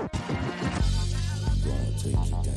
I'll take you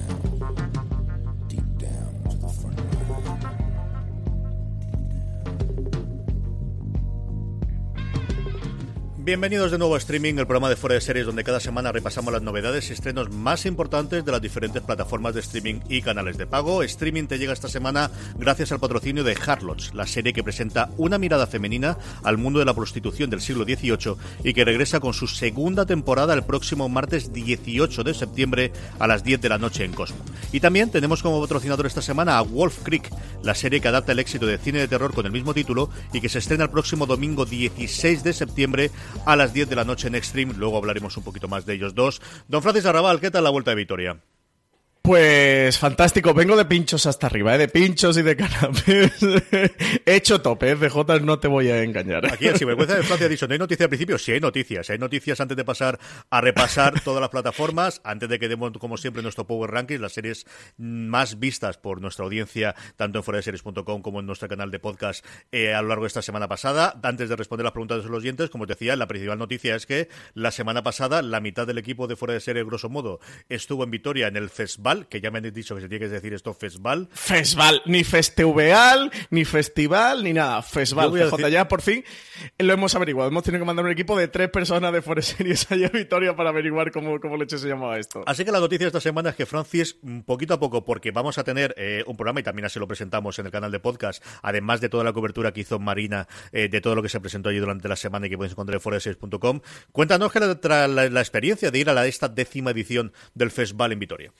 Bienvenidos de nuevo a Streaming, el programa de fuera de series donde cada semana repasamos las novedades y estrenos más importantes de las diferentes plataformas de streaming y canales de pago. Streaming te llega esta semana gracias al patrocinio de Harlots, la serie que presenta una mirada femenina al mundo de la prostitución del siglo XVIII y que regresa con su segunda temporada el próximo martes 18 de septiembre a las 10 de la noche en Cosmo. Y también tenemos como patrocinador esta semana a Wolf Creek, la serie que adapta el éxito de cine de terror con el mismo título y que se estrena el próximo domingo 16 de septiembre a las 10 de la noche en Extreme. Luego hablaremos un poquito más de ellos dos. Don Francis Arrabal, ¿qué tal la vuelta de Vitoria? Pues fantástico, vengo de pinchos hasta arriba, ¿eh? de pinchos y de canapés. He hecho tope, ¿eh? CJ, no te voy a engañar. Aquí en vergüenza de Francia ha dicho, ¿no hay noticia al principio? Sí hay noticias, hay noticias antes de pasar a repasar todas las plataformas, antes de que demos, como siempre, nuestro Power Rankings, las series más vistas por nuestra audiencia, tanto en foradeseries.com como en nuestro canal de podcast eh, a lo largo de esta semana pasada. Antes de responder las preguntas de los oyentes, como os decía, la principal noticia es que la semana pasada la mitad del equipo de Fuera de Series, grosso modo, estuvo en Vitoria en el festival que ya me han dicho que se tiene que decir esto festival. Festival, ni festival, ni festival, ni nada. Festival. CJ, ya por fin lo hemos averiguado. Hemos tenido que mandar un equipo de tres personas de Forest Series allá a Vitoria para averiguar cómo, cómo leche se llamaba esto. Así que la noticia de esta semana es que Francis, mm, poquito a poco, porque vamos a tener eh, un programa y también así lo presentamos en el canal de podcast, además de toda la cobertura que hizo Marina eh, de todo lo que se presentó allí durante la semana y que podéis encontrar en foreseries.com. Cuéntanos que la, la, experiencia de ir a la, esta décima edición del Festival en Vitoria.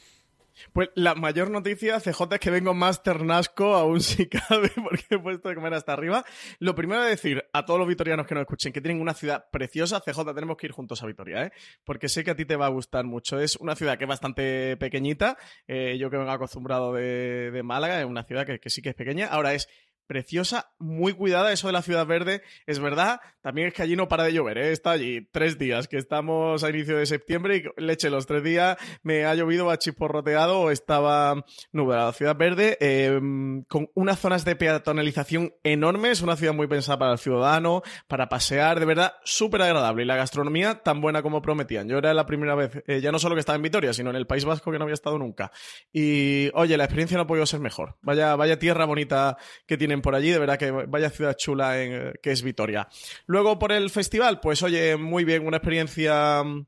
Pues la mayor noticia, CJ, es que vengo más ternasco aún si cabe, porque he puesto de comer hasta arriba. Lo primero es decir a todos los vitorianos que nos escuchen que tienen una ciudad preciosa, CJ, tenemos que ir juntos a Vitoria, ¿eh? Porque sé que a ti te va a gustar mucho. Es una ciudad que es bastante pequeñita, eh, yo que vengo acostumbrado de, Málaga, es una ciudad que, que sí que es pequeña. Ahora es preciosa, muy cuidada. Eso de la ciudad verde es verdad. También es que allí no para de llover, ¿eh? Está allí tres días, que estamos a inicio de septiembre y leche, los tres días me ha llovido, va chisporroteado estaba nublada. Ciudad verde, em, con unas zonas de peatonalización enormes, una ciudad muy pensada para el ciudadano, para pasear, de verdad, súper agradable. Y la gastronomía tan buena como prometían. Yo era la primera vez, eh, ya no solo que estaba en Vitoria, sino en el País Vasco que no había estado nunca. Y, oye, la experiencia no ha podido ser mejor. Vaya, vaya tierra bonita que tienen por allí, de verdad que vaya ciudad chula en, que es Vitoria. Luego por el festival, pues oye, muy bien, una experiencia mm,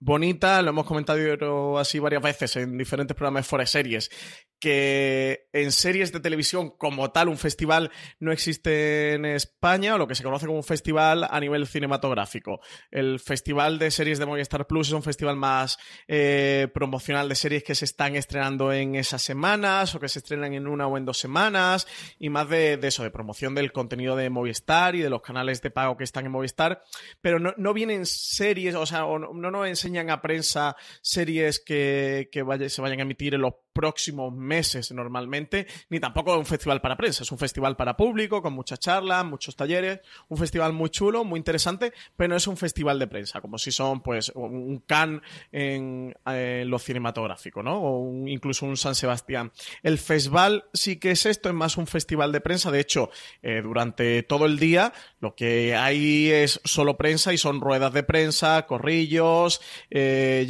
bonita, lo hemos comentado así varias veces en diferentes programas de Series, que en series de televisión como tal un festival no existe en España, o lo que se conoce como un festival a nivel cinematográfico. El festival de series de Movistar Plus es un festival más eh, promocional de series que se están estrenando en esas semanas o que se estrenan en una o en dos semanas y más de, eso, de promoción del contenido de Movistar y de los canales de pago que están en Movistar, pero no, no vienen series, o sea, no, no nos enseñan a prensa series que, que se vayan a emitir en los próximos meses normalmente, ni tampoco un festival para prensa, es un festival para público, con muchas charlas, muchos talleres, un festival muy chulo, muy interesante, pero no es un festival de prensa, como si son pues un can en, lo cinematográfico, ¿no? O incluso un San Sebastián. El festival sí que es esto, es más un festival de prensa, de hecho, eh, durante todo el día lo que hay es solo prensa y son ruedas de prensa, corrillos, eh,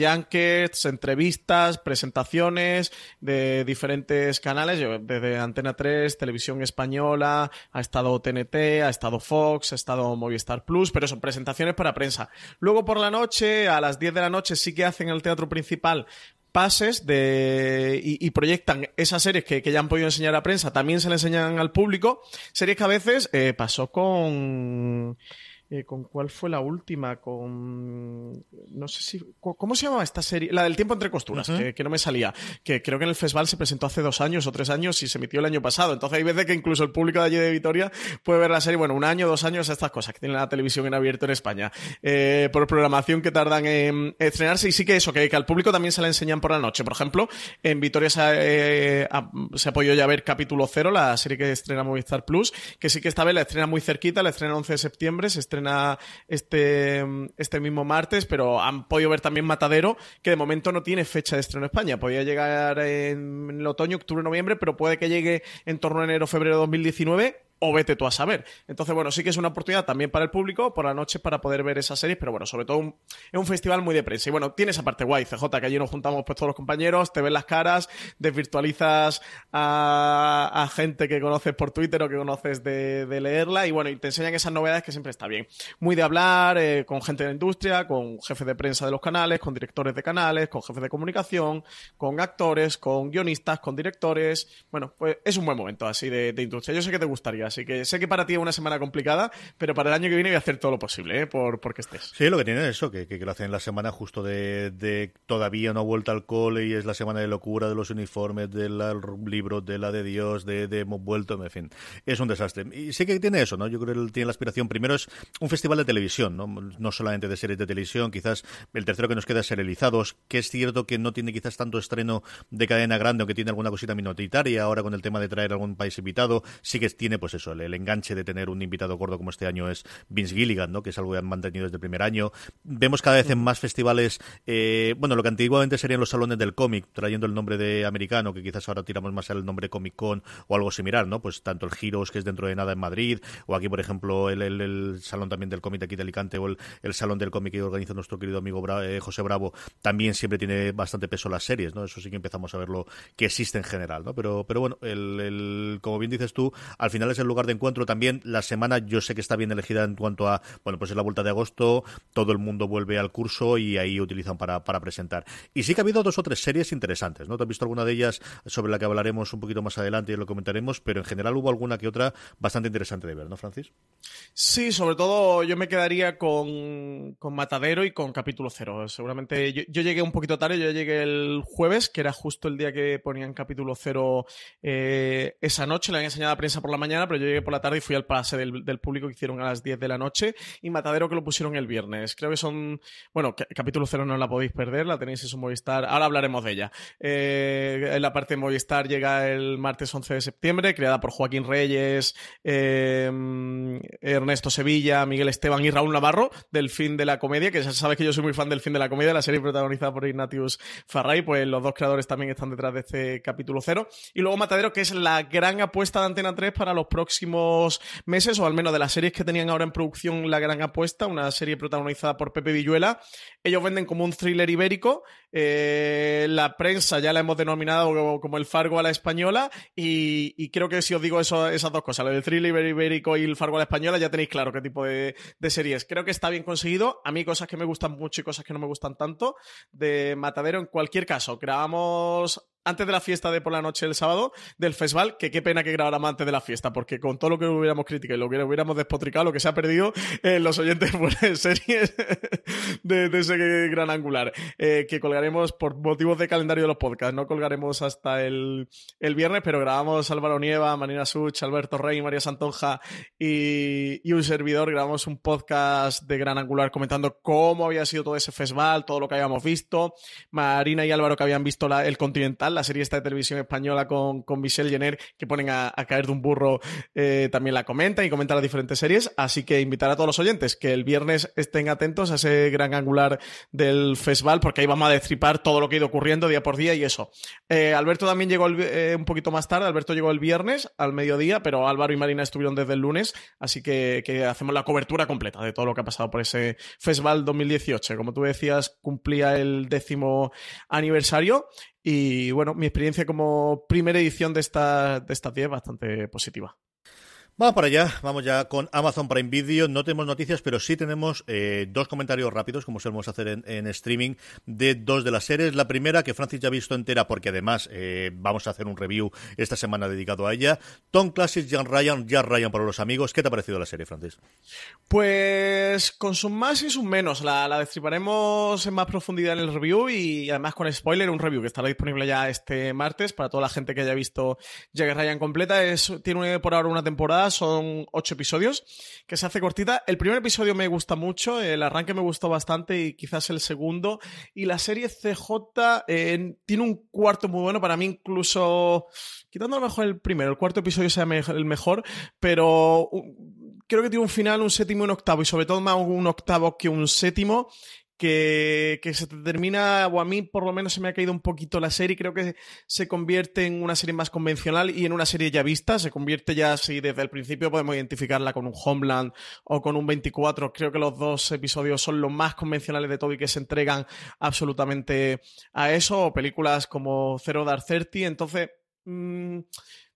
entrevistas, presentaciones, de diferentes canales, desde Antena 3, Televisión Española, ha estado TNT, ha estado Fox, ha estado Movistar Plus, pero son presentaciones para prensa. Luego por la noche, a las 10 de la noche, sí que hacen el teatro principal pases de, y, proyectan esas series que, ya han podido enseñar a prensa, también se le enseñan al público, series que a veces eh, pasó con Eh, ¿Con cuál fue la última? Con. No sé si. ¿Cómo se llamaba esta serie? La del tiempo entre costuras, que, no me salía. Que creo que en el festival se presentó hace dos años o tres años y se emitió el año pasado. Entonces hay veces que incluso el público de allí de Vitoria puede ver la serie, bueno, un año, dos años, estas cosas que tiene la televisión en abierto en España. Eh, por programación que tardan en estrenarse. Y sí que eso, que, al público también se la enseñan por la noche. Por ejemplo, en Vitoria se ha, se ha podido ya ver capítulo cero, la serie que estrena Movistar Plus, que sí que esta vez la estrena muy cerquita, la estrena el 11 de septiembre, se estrena este, este mismo martes, pero han podido ver también Matadero, que de momento no tiene fecha de estreno en España. Podía llegar en, otoño, octubre, noviembre, pero puede que llegue en torno a enero, febrero de 2019 o vete tú a saber. Entonces, bueno, sí que es una oportunidad también para el público, por la noche para poder ver esa serie, pero bueno, sobre todo es un festival muy de prensa. Y bueno, tiene esa parte guay, CJ, que allí nos juntamos pues todos los compañeros, te ven las caras, desvirtualizas a, gente que conoces por Twitter o que conoces de, leerla, y bueno, y te enseñan esas novedades que siempre está bien. Muy de hablar, eh, con gente de la industria, con jefes de prensa de los canales, con directores de canales, con jefes de comunicación, con actores, con guionistas, con directores. Bueno, pues es un buen momento así de, de industria. Yo sé que te gustaría Así que sé que para ti es una semana complicada, pero para el año que viene voy a hacer todo lo posible, ¿eh? Por, porque estés. Sí, lo que tiene es eso, que, que, lo hacen la semana justo de, todavía no ha vuelto al cole y es la semana de locura de los uniformes, del libro, de la de Dios, de, hemos vuelto, en fin. Es un desastre. Y sé que tiene eso, ¿no? Yo creo que tiene la aspiración. Primero es un festival de televisión, ¿no? No solamente de series de televisión, quizás el tercero que nos queda es serializados, que es cierto que no tiene quizás tanto estreno de cadena grande, aunque tiene alguna cosita minoritaria, ahora con el tema de traer algún país invitado, sí que tiene pues eso el, enganche de tener un invitado gordo como este año es Vince Gilligan, ¿no? Que es algo que han mantenido desde el primer año. Vemos cada vez en más festivales, eh, bueno, lo que antiguamente serían los salones del cómic, trayendo el nombre de americano, que quizás ahora tiramos más al nombre Comic Con o algo similar, ¿no? Pues tanto el Heroes, que es dentro de nada en Madrid, o aquí, por ejemplo, el, salón también del cómic de aquí de Alicante, o el, salón del cómic que organiza nuestro querido amigo eh, José Bravo, también siempre tiene bastante peso las series, ¿no? Eso sí que empezamos a verlo que existe en general, ¿no? Pero, pero bueno, el, como bien dices tú, al final es el lugar de encuentro también. La semana yo sé que está bien elegida en cuanto a, bueno, pues es la vuelta de agosto, todo el mundo vuelve al curso y ahí utilizan para, para presentar. Y sí que ha habido dos o tres series interesantes, ¿no? ¿Te has visto alguna de ellas sobre la que hablaremos un poquito más adelante y lo comentaremos? Pero en general hubo alguna que otra bastante interesante de ver, ¿no, Francis? Sí, sobre todo yo me quedaría con, con Matadero y con Capítulo Cero. Seguramente yo, llegué un poquito tarde, yo llegué el jueves, que era justo el día que ponían Capítulo Cero eh, esa noche, le habían enseñado a prensa por la mañana, pero yo llegué por la tarde y fui al pase del, público que hicieron a las 10 de la noche y Matadero que lo pusieron el viernes. Creo que son, bueno, capítulo cero no la podéis perder, la tenéis en su Movistar, ahora hablaremos de ella. Eh, en la parte de Movistar llega el martes 11 de septiembre, creada por Joaquín Reyes, eh, Ernesto Sevilla, Miguel Esteban y Raúl Navarro, del fin de la comedia, que ya sabes que yo soy muy fan del fin de la comedia, la serie protagonizada por Ignatius Farray, pues los dos creadores también están detrás de este capítulo cero. Y luego Matadero, que es la gran apuesta de Antena 3 para los próximos meses, o al menos de las series que tenían ahora en producción La Gran Apuesta, una serie protagonizada por Pepe Villuela. Ellos venden como un thriller ibérico. Eh, la prensa ya la hemos denominado como, el Fargo a la española. Y, creo que si os digo eso, esas dos cosas, el thriller ibérico y el Fargo a la española, ya tenéis claro qué tipo de, de series. Creo que está bien conseguido. A mí cosas que me gustan mucho y cosas que no me gustan tanto. De Matadero, en cualquier caso, grabamos antes de la fiesta de por la noche el sábado del festival, que qué pena que grabáramos antes de la fiesta, porque con todo lo que hubiéramos criticado y lo que hubiéramos despotricado, lo que se ha perdido en los oyentes de series de, ese gran angular, eh, que colgaremos por motivos de calendario de los podcasts, no colgaremos hasta el, viernes, pero grabamos Álvaro Nieva, Marina Such, Alberto Rey, María Santonja y, un servidor, grabamos un podcast de gran angular comentando cómo había sido todo ese festival, todo lo que habíamos visto, Marina y Álvaro que habían visto el Continental, la serie esta de televisión española con, con Michelle Jenner, que ponen a, caer de un burro, eh, también la comenta y comenta las diferentes series. Así que invitar a todos los oyentes que el viernes estén atentos a ese gran angular del festival, porque ahí vamos a destripar todo lo que ha ido ocurriendo día por día y eso. Eh, Alberto también llegó eh, un poquito más tarde, Alberto llegó el viernes al mediodía, pero Álvaro y Marina estuvieron desde el lunes, así que hacemos la cobertura completa de todo lo que ha pasado por ese festival 2018. Como tú decías, cumplía el décimo aniversario y bueno, mi experiencia como primera edición de esta, de esta 10 es bastante positiva. Vamos para allá, vamos ya con Amazon Prime Video. No tenemos noticias, pero sí tenemos eh, dos comentarios rápidos, como solemos hacer en, streaming, de dos de las series. La primera, que Francis ya ha visto entera, porque además eh, vamos a hacer un review esta semana dedicado a ella. Tom Classic, Jan Ryan, Jan Ryan para los amigos. ¿Qué te ha parecido la serie, Francis? Pues con sus más y sus menos. La, destriparemos en más profundidad en el review y además con spoiler, un review que estará disponible ya este martes para toda la gente que haya visto Jan Ryan completa. Es, tiene por ahora una temporada son ocho episodios, que se hace cortita. El primer episodio me gusta mucho, el arranque me gustó bastante y quizás el segundo. Y la serie CJ eh, tiene un cuarto muy bueno, para mí incluso, quitando a lo mejor el primero, el cuarto episodio sea el mejor, pero creo que tiene un final, un séptimo y un octavo, y sobre todo más un octavo que un séptimo, que, se termina, o a mí por lo menos se me ha caído un poquito la serie, creo que se convierte en una serie más convencional y en una serie ya vista, se convierte ya así desde el principio podemos identificarla con un Homeland o con un 24, creo que los dos episodios son los más convencionales de todo y que se entregan absolutamente a eso, o películas como Zero Dark Thirty, entonces... Mmm,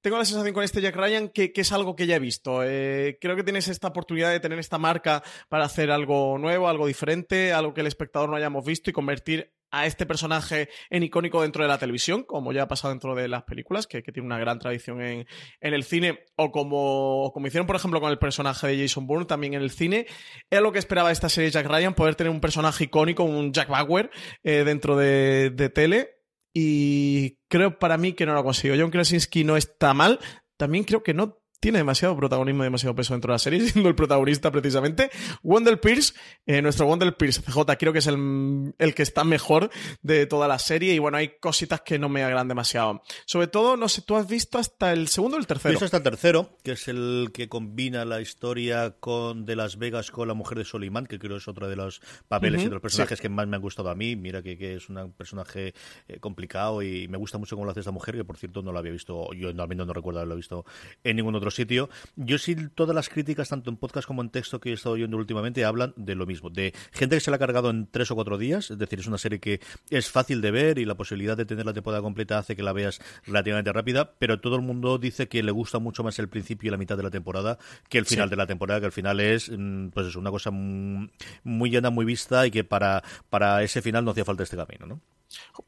tengo la sensación con este Jack Ryan que, es algo que ya he visto. Eh, creo que tienes esta oportunidad de tener esta marca para hacer algo nuevo, algo diferente, algo que el espectador no hayamos visto y convertir a este personaje en icónico dentro de la televisión, como ya ha pasado dentro de las películas, que, tiene una gran tradición en, el cine, o como, como hicieron, por ejemplo, con el personaje de Jason Bourne también en el cine. Era lo que esperaba esta serie Jack Ryan, poder tener un personaje icónico, un Jack Bauer, eh, dentro de, de tele y creo para mí que no lo ha conseguido. John Krasinski no está mal. También creo que no tiene demasiado protagonismo y demasiado peso dentro de la serie, siendo el protagonista precisamente. Wendell Pierce, eh, nuestro Wendell Pierce CJ, creo que es el, el, que está mejor de toda la serie y bueno, hay cositas que no me agradan demasiado. Sobre todo, no sé, ¿tú has visto hasta el segundo o el tercero? Visto hasta el tercero, que es el que combina la historia con de Las Vegas con la mujer de Soliman, que creo es otro de los papeles y de los personajes que más me han gustado a mí. Mira que, que es un personaje eh, complicado y me gusta mucho cómo lo hace esta mujer, que por cierto no lo había visto, yo al menos no recuerdo haberlo visto en ningún otro sitio. Yo sí, todas las críticas, tanto en podcast como en texto que he estado oyendo últimamente, hablan de lo mismo, de gente que se la ha cargado en tres o cuatro días, es decir, es una serie que es fácil de ver y la posibilidad de tener la temporada completa hace que la veas relativamente rápida, pero todo el mundo dice que le gusta mucho más el principio y la mitad de la temporada que el final de la temporada, que al final es mm, pues es una cosa muy llena, muy vista y que para, para ese final no hacía falta este camino, ¿no?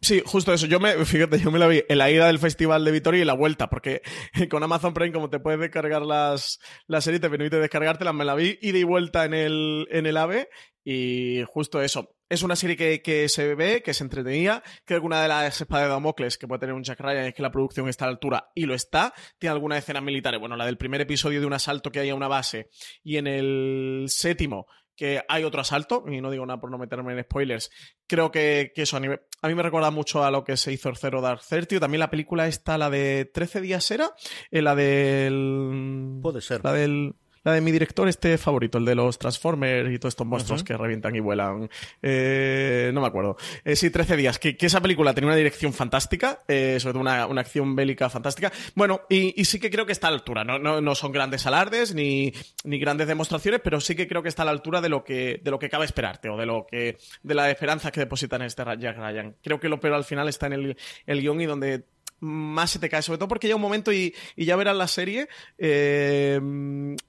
Sí, justo eso. Yo me, fíjate, yo me la vi en la ida del Festival de Vitoria y la vuelta, porque con Amazon Prime, como te puedes descargar las, la serie, te permite descargártelas, me la vi ida y vuelta en el, en el AVE y justo eso. Es una serie que, que, se ve, que se entretenía. Creo que una de las espadas de Damocles que puede tener un Jack Ryan es que la producción está a la altura y lo está. Tiene algunas escenas militares. Bueno, la del primer episodio de un asalto que hay a una base y en el séptimo que hay otro asalto, y no digo nada por no meterme en spoilers, creo que, eso a, a, mí me recuerda mucho a lo que se hizo el Zero Dark Thirty, también la película está, la de 13 días era, eh, la del... Puede ser. La del... La de mi director este favorito, el de los Transformers y todos estos monstruos que revientan y vuelan. Eh, no me acuerdo. Eh, sí, 13 días. Que, esa película tenía una dirección fantástica, eh, sobre todo una, acción bélica fantástica. Bueno, y, sí que creo que está a la altura. No, no, son grandes alardes ni, ni, grandes demostraciones, pero sí que creo que está a la altura de lo que, de lo que cabe esperarte o de lo que, de la esperanza que depositan en este Jack Ryan. Creo que lo peor al final está en el, el guion y donde más se te cae, sobre todo porque llega un momento y, ya verás la serie eh,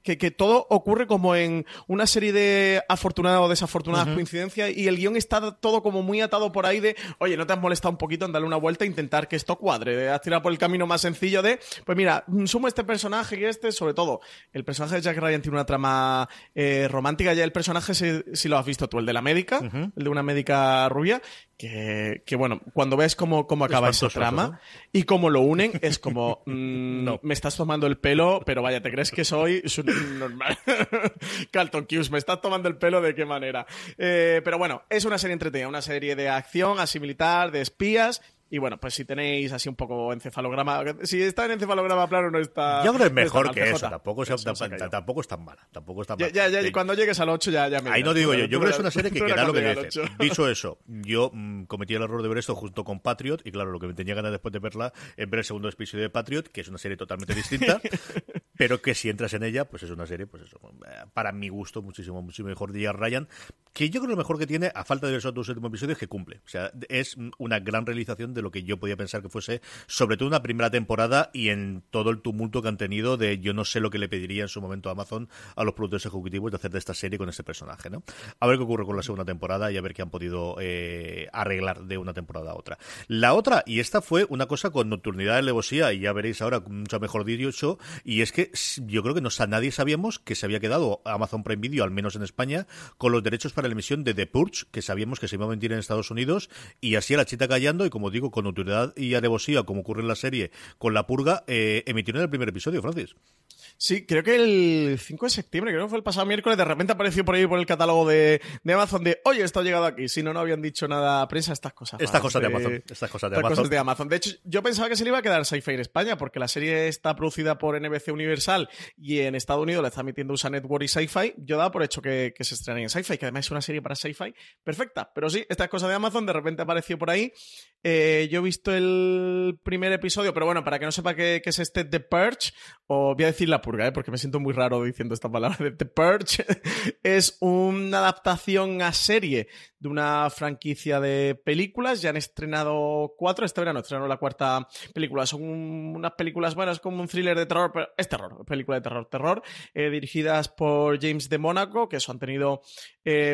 que, todo ocurre como en una serie de afortunadas o desafortunadas coincidencias y el guion está todo como muy atado por ahí de, oye, ¿no te has molestado un poquito en darle una vuelta e intentar que esto cuadre? Has tirado por el camino más sencillo de, pues mira, sumo este personaje y este, sobre todo, el personaje de Jack Ryan tiene una trama eh, romántica, ya el personaje, si, lo has visto tú, el de la médica, el de una médica rubia, que, que bueno, cuando ves cómo, cómo acaba esa trama y cómo lo unen, es como, mm, no. me estás tomando el pelo, pero vaya, ¿te crees que soy normal? Carlton Cuse, me estás tomando el pelo de qué manera. Eh, pero bueno, es una serie entretenida, una serie de acción, así militar, de espías y bueno, pues si tenéis así un poco encefalograma, si está en encefalograma plano no está... Yo creo que es mejor que eso, tampoco, es, tampoco es tan mala, tampoco es tan Ya, ya, cuando llegues al 8 ya, ya me... Ahí no digo yo, yo creo que es una serie que, queda lo que dice. Dicho eso, yo mm, cometí el error de ver esto junto con Patriot, y claro, lo que me tenía ganas después de verla es ver el segundo episodio de Patriot, que es una serie totalmente distinta, pero que si entras en ella, pues es una serie, pues eso, para mi gusto, muchísimo, muchísimo mejor de Ryan, que yo creo que lo mejor que tiene, a falta de ver esos dos últimos episodios, es que cumple. O sea, es una gran realización de lo que yo podía pensar que fuese, sobre todo una primera temporada y en todo el tumulto que han tenido de yo no sé lo que le pediría en su momento a Amazon a los productores ejecutivos de hacer de esta serie con este personaje, ¿no? A ver qué ocurre con la segunda temporada y a ver qué han podido eh, arreglar de una temporada a otra. La otra, y esta fue una cosa con nocturnidad de levosía, y ya veréis ahora mucho mejor dicho, y es que yo creo que no, nadie sabíamos que se había quedado Amazon Prime Video, al menos en España, con los derechos para la emisión de The Purge, que sabíamos que se iba a mentir en Estados Unidos, y así a la chita callando, y como digo, con nocturnidad y alevosía, como ocurre en la serie, con la purga, eh, emitieron el primer episodio, Francis. Sí, creo que el 5 de septiembre, creo que fue el pasado miércoles, de repente apareció por ahí por el catálogo de, Amazon de, oye, esto ha llegado aquí. Si no, no habían dicho nada a prensa, estas cosas. Estas cosas de, Amazon. Estas cosas de Amazon. Cosas de Amazon. De hecho, yo pensaba que se le iba a quedar Sci-Fi en España, porque la serie está producida por NBC Universal y en Estados Unidos la está emitiendo USA Network y Sci-Fi. Yo daba por hecho que, se estrenaría en Sci-Fi, que además es una serie para Sci-Fi perfecta. Pero sí, estas cosas de Amazon de repente apareció por ahí. Eh, yo he visto el primer episodio, pero bueno, para que no sepa qué, es este The Purge, o voy a decir la ¿eh? porque me siento muy raro diciendo esta palabra. The Purge es una adaptación a serie de una franquicia de películas. Ya han estrenado cuatro, este verano estrenaron la cuarta película. Son unas películas buenas, como un thriller de terror, pero es terror, película de terror, terror, eh, dirigidas por James de Mónaco, que eso han tenido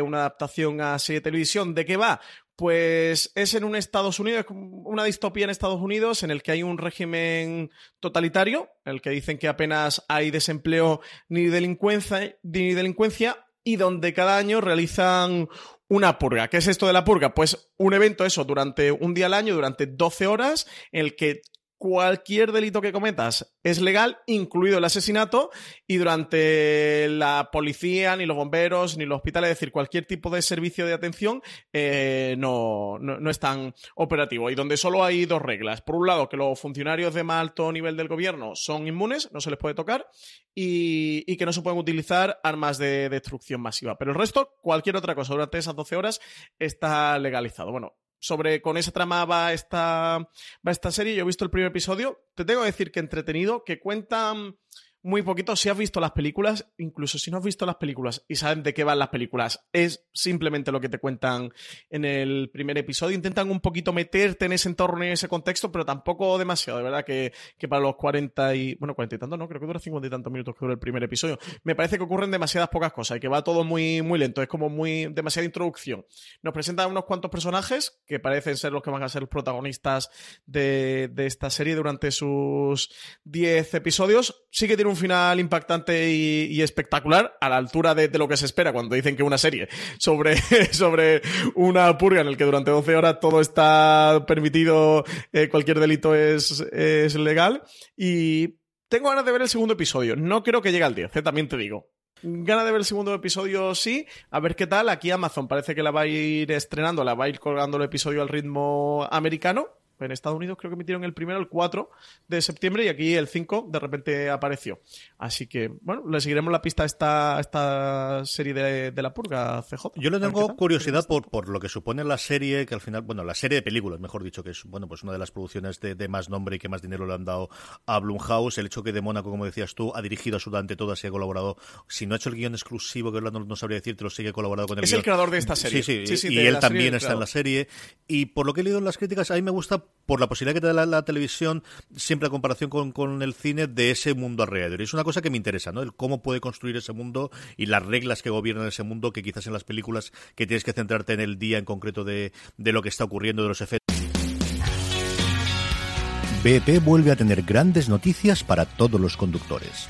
una adaptación a serie de televisión. ¿De qué va? Pues es en un Estados Unidos, una distopía en Estados Unidos en el que hay un régimen totalitario, en el que dicen que apenas hay desempleo ni delincuencia, ni delincuencia y donde cada año realizan una purga. ¿Qué es esto de la purga? Pues un evento, eso, durante un día al año, durante 12 horas, en el que cualquier delito que cometas es legal, incluido el asesinato, y durante la policía, ni los bomberos, ni los hospitales, es decir, cualquier tipo de servicio de atención eh, no, no, es tan operativo. Y donde solo hay dos reglas. Por un lado, que los funcionarios de más alto nivel del gobierno son inmunes, no se les puede tocar, y, y que no se pueden utilizar armas de destrucción masiva. Pero el resto, cualquier otra cosa durante esas 12 horas está legalizado. Bueno, sobre con esa trama va esta, va esta serie. Yo he visto el primer episodio. Te tengo que decir que entretenido, que cuentan muy poquito. Si has visto las películas, incluso si no has visto las películas y saben de qué van las películas, es simplemente lo que te cuentan en el primer episodio. Intentan un poquito meterte en ese entorno y en ese contexto, pero tampoco demasiado. De verdad que, para los 40 y. Bueno, 40 y tantos, no, creo que dura 50 y tantos minutos que dura el primer episodio. Me parece que ocurren demasiadas pocas cosas y que va todo muy, muy lento. Es como muy. demasiada introducción. Nos presentan unos cuantos personajes que parecen ser los que van a ser los protagonistas de, de esta serie durante sus 10 episodios. Sí que tiene un final impactante y, espectacular a la altura de, lo que se espera cuando dicen que una serie sobre, sobre una purga en el que durante 12 horas todo está permitido, eh, cualquier delito es, es legal. Y tengo ganas de ver el segundo episodio. No creo que llegue al 10, eh, también te digo. Gana de ver el segundo episodio, sí. A ver qué tal. Aquí Amazon parece que la va a ir estrenando, la va a ir colgando el episodio al ritmo americano. En Estados Unidos creo que emitieron el primero el 4 de septiembre y aquí el 5 de repente apareció. Así que, bueno, le seguiremos la pista a esta, esta serie de, la purga, CJ. Yo le tengo curiosidad por, por lo que supone la serie, que al final, bueno, la serie de películas, mejor dicho, que es, bueno, pues una de las producciones de, más nombre y que más dinero le han dado a Blumhouse. El hecho que de Mónaco, como decías tú, ha dirigido absolutamente todas y ha colaborado, si no ha hecho el guion exclusivo, que Orlando no sabría decirte, lo sigue colaborado con el Es el creador de esta serie. Sí, sí, y él también está en la serie. Y por lo que he leído en las críticas, a mí me gusta por la posibilidad que te da la, televisión, siempre a comparación con, el cine, de ese mundo alrededor. Y es una cosa que me interesa, ¿no? El cómo puede construir ese mundo y las reglas que gobiernan ese mundo, que quizás en las películas que tienes que centrarte en el día en concreto de, de lo que está ocurriendo, de los efectos. BP vuelve a tener grandes noticias para todos los conductores.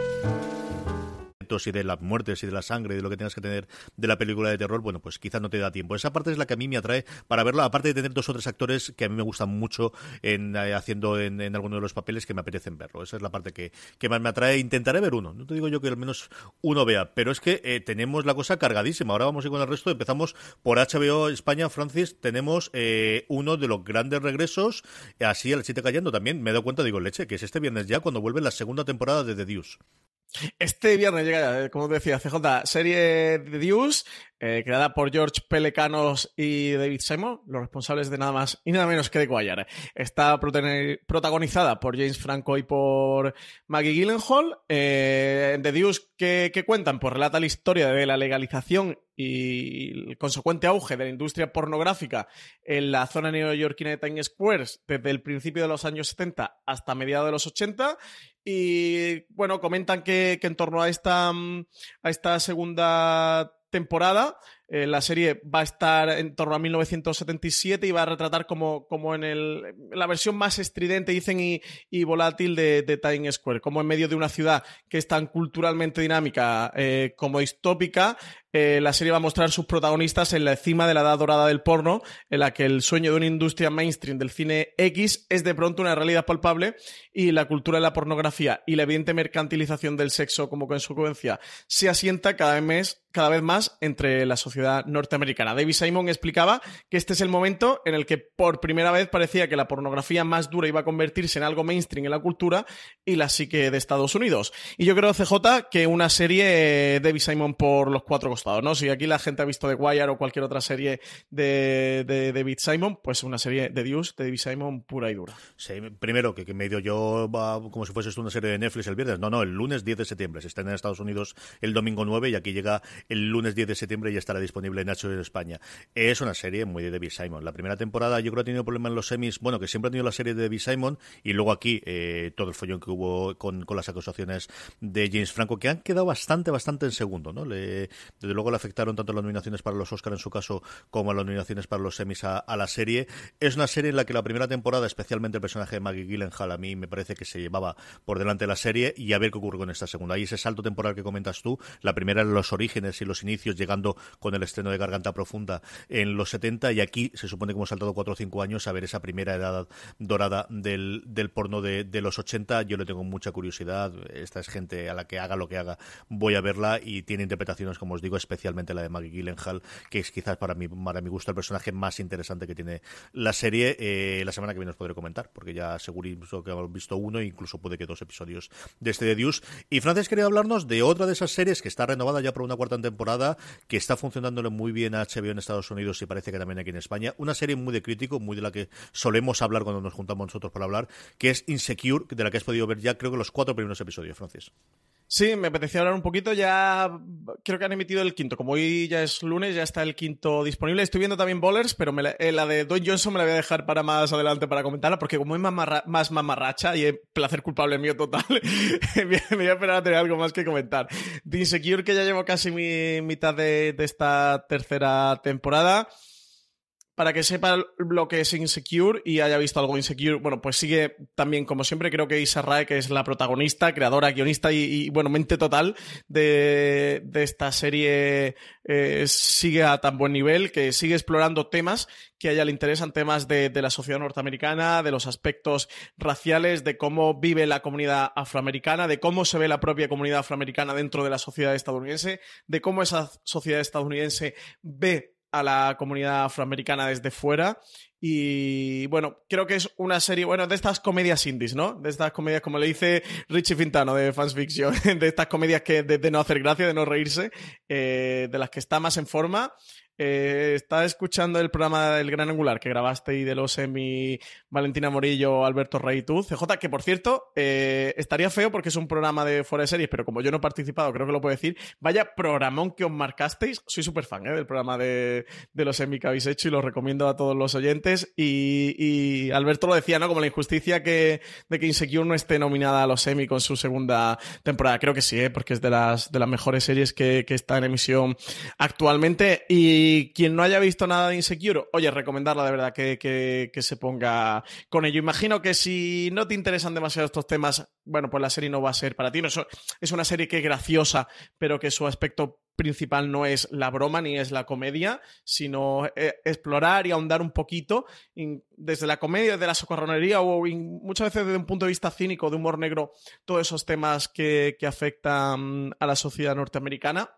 Y de las muertes y de la sangre y de lo que tengas que tener de la película de terror, bueno, pues quizás no te da tiempo. Esa parte es la que a mí me atrae para verla, aparte de tener dos o tres actores que a mí me gustan mucho en, eh, haciendo en, alguno de los papeles que me apetecen verlo. Esa es la parte que, que más me atrae. Intentaré ver uno. No te digo yo que al menos uno vea, pero es que eh, tenemos la cosa cargadísima. Ahora vamos a ir con el resto. Empezamos por HBO España, Francis. Tenemos eh, uno de los grandes regresos, así al sitio cayendo también. Me he dado cuenta, digo, leche, que es este viernes ya cuando vuelve la segunda temporada de The Deuce. Este viernes llega, como decía CJ, serie de Deuce, eh, creada por George Pelecanos y David Simon, los responsables de nada más y nada menos que de Wire. Está protagonizada por James Franco y por Maggie Gyllenhaal. Eh, The Deuce, ¿qué, cuentan? Pues relata la historia de la legalización y el consecuente auge de la industria pornográfica en la zona neoyorquina de Times Square desde el principio de los años 70 hasta mediados de los 80 y bueno, comentan que, que en torno a esta, mm, a esta segunda temporada eh, la serie va a estar en torno a 1977 y va a retratar como, como en el, la versión más estridente, dicen, y, y volátil de, de, Times Square, como en medio de una ciudad que es tan culturalmente dinámica eh, como distópica. Eh, la serie va a mostrar sus protagonistas en la cima de la edad dorada del porno, en la que el sueño de una industria mainstream del cine X es de pronto una realidad palpable y la cultura de la pornografía y la evidente mercantilización del sexo como consecuencia se asienta cada vez, cada vez más entre la sociedad norteamericana. David Simon explicaba que este es el momento en el que por primera vez parecía que la pornografía más dura iba a convertirse en algo mainstream en la cultura y la psique de Estados Unidos. Y yo creo, CJ, que una serie David Simon por los cuatro costados, ¿no? Si aquí la gente ha visto The Wire o cualquier otra serie de, David Simon, pues una serie de Deuce de David Simon pura y dura. Sí, primero, que, que medio yo va como si fuese una serie de Netflix el viernes. No, no, el lunes 10 de septiembre. Se está en Estados Unidos el domingo 9 y aquí llega el lunes 10 de septiembre y estará disponible disponible en HBO en España. Es una serie muy de David Simon. La primera temporada yo creo que ha tenido problemas en los semis, bueno, que siempre ha tenido la serie de David Simon y luego aquí eh, todo el follón que hubo con, las acusaciones de James Franco, que han quedado bastante, bastante en segundo, ¿no? Desde luego le afectaron tanto las nominaciones para los Oscar en su caso como las nominaciones para los semis a, la serie. Es una serie en la que la primera temporada, especialmente el personaje de Maggie Gyllenhaal, a mí me parece que se llevaba por delante de la serie y a ver qué ocurre con esta segunda. Ahí ese salto temporal que comentas tú, la primera en los orígenes y los inicios, llegando con el el estreno de Garganta Profunda en los 70 y aquí se supone que hemos saltado 4 o 5 años a ver esa primera edad dorada del, del porno de, los 80. Yo le tengo mucha curiosidad. Esta es gente a la que haga lo que haga, voy a verla y tiene interpretaciones, como os digo, especialmente la de Maggie Gyllenhaal, que es quizás para mí, para mi gusto, el personaje más interesante que tiene la serie. Eh, la semana que viene os podré comentar, porque ya seguro que hemos visto uno e incluso puede que dos episodios de este de Deuce. Y Frances quería hablarnos de otra de esas series que está renovada ya por una cuarta temporada, que está muy bien a HBO en Estados Unidos y parece que también aquí en España. Una serie muy de crítico, muy de la que solemos hablar cuando nos juntamos nosotros para hablar, que es Insecure, de la que has podido ver ya creo que los cuatro primeros episodios, Francis. Sí, me apetecía hablar un poquito. Ya creo que han emitido el quinto. Como hoy ya es lunes, ya está el quinto disponible. Estoy viendo también Bowlers, pero la, eh, la, de Don Johnson me la voy a dejar para más adelante para comentarla, porque como es más, más mamarracha y es placer culpable mío total, me voy a esperar a tener algo más que comentar. The Insecure, que ya llevo casi mi mitad de, de esta tercera temporada para que sepa lo que es Insecure y haya visto algo Insecure, bueno, pues sigue también, como siempre, creo que Isa Rae, que es la protagonista, creadora, guionista y, bueno, mente total de, esta serie, eh, sigue a tan buen nivel, que sigue explorando temas que a ella le interesan, temas de, de la sociedad norteamericana, de los aspectos raciales, de cómo vive la comunidad afroamericana, de cómo se ve la propia comunidad afroamericana dentro de la sociedad estadounidense, de cómo esa sociedad estadounidense ve a la comunidad afroamericana desde fuera. Y bueno, creo que es una serie, bueno, de estas comedias indies, ¿no? De estas comedias, como le dice Richie Fintano de Fans Fiction, de estas comedias que de, no hacer gracia, de no reírse, eh, de las que está más en forma. Eh, está escuchando el programa del Gran Angular que grabaste y de los semi Valentina Morillo, Alberto Rey tú, CJ, que por cierto, eh, estaría feo porque es un programa de fuera de series, pero como yo no he participado, creo que lo puedo decir. Vaya programón que os marcasteis. Soy súper fan ¿eh? del programa de, de los semi que habéis hecho y lo recomiendo a todos los oyentes. Y, y Alberto lo decía, ¿no? Como la injusticia que, de que Insecure no esté nominada a los semi con su segunda temporada. Creo que sí, ¿eh? porque es de las, de las mejores series que, que está en emisión actualmente. Y quien no haya visto nada de Insecure, oye, recomendarla de verdad que, que, que se ponga con ello. Imagino que si no te interesan demasiado estos temas, bueno, pues la serie no va a ser para ti. No, es una serie que es graciosa, pero que su aspecto principal no es la broma ni es la comedia, sino eh, explorar y ahondar un poquito desde la comedia, desde la socorronería o muchas veces desde un punto de vista cínico, de humor negro, todos esos temas que, que afectan a la sociedad norteamericana.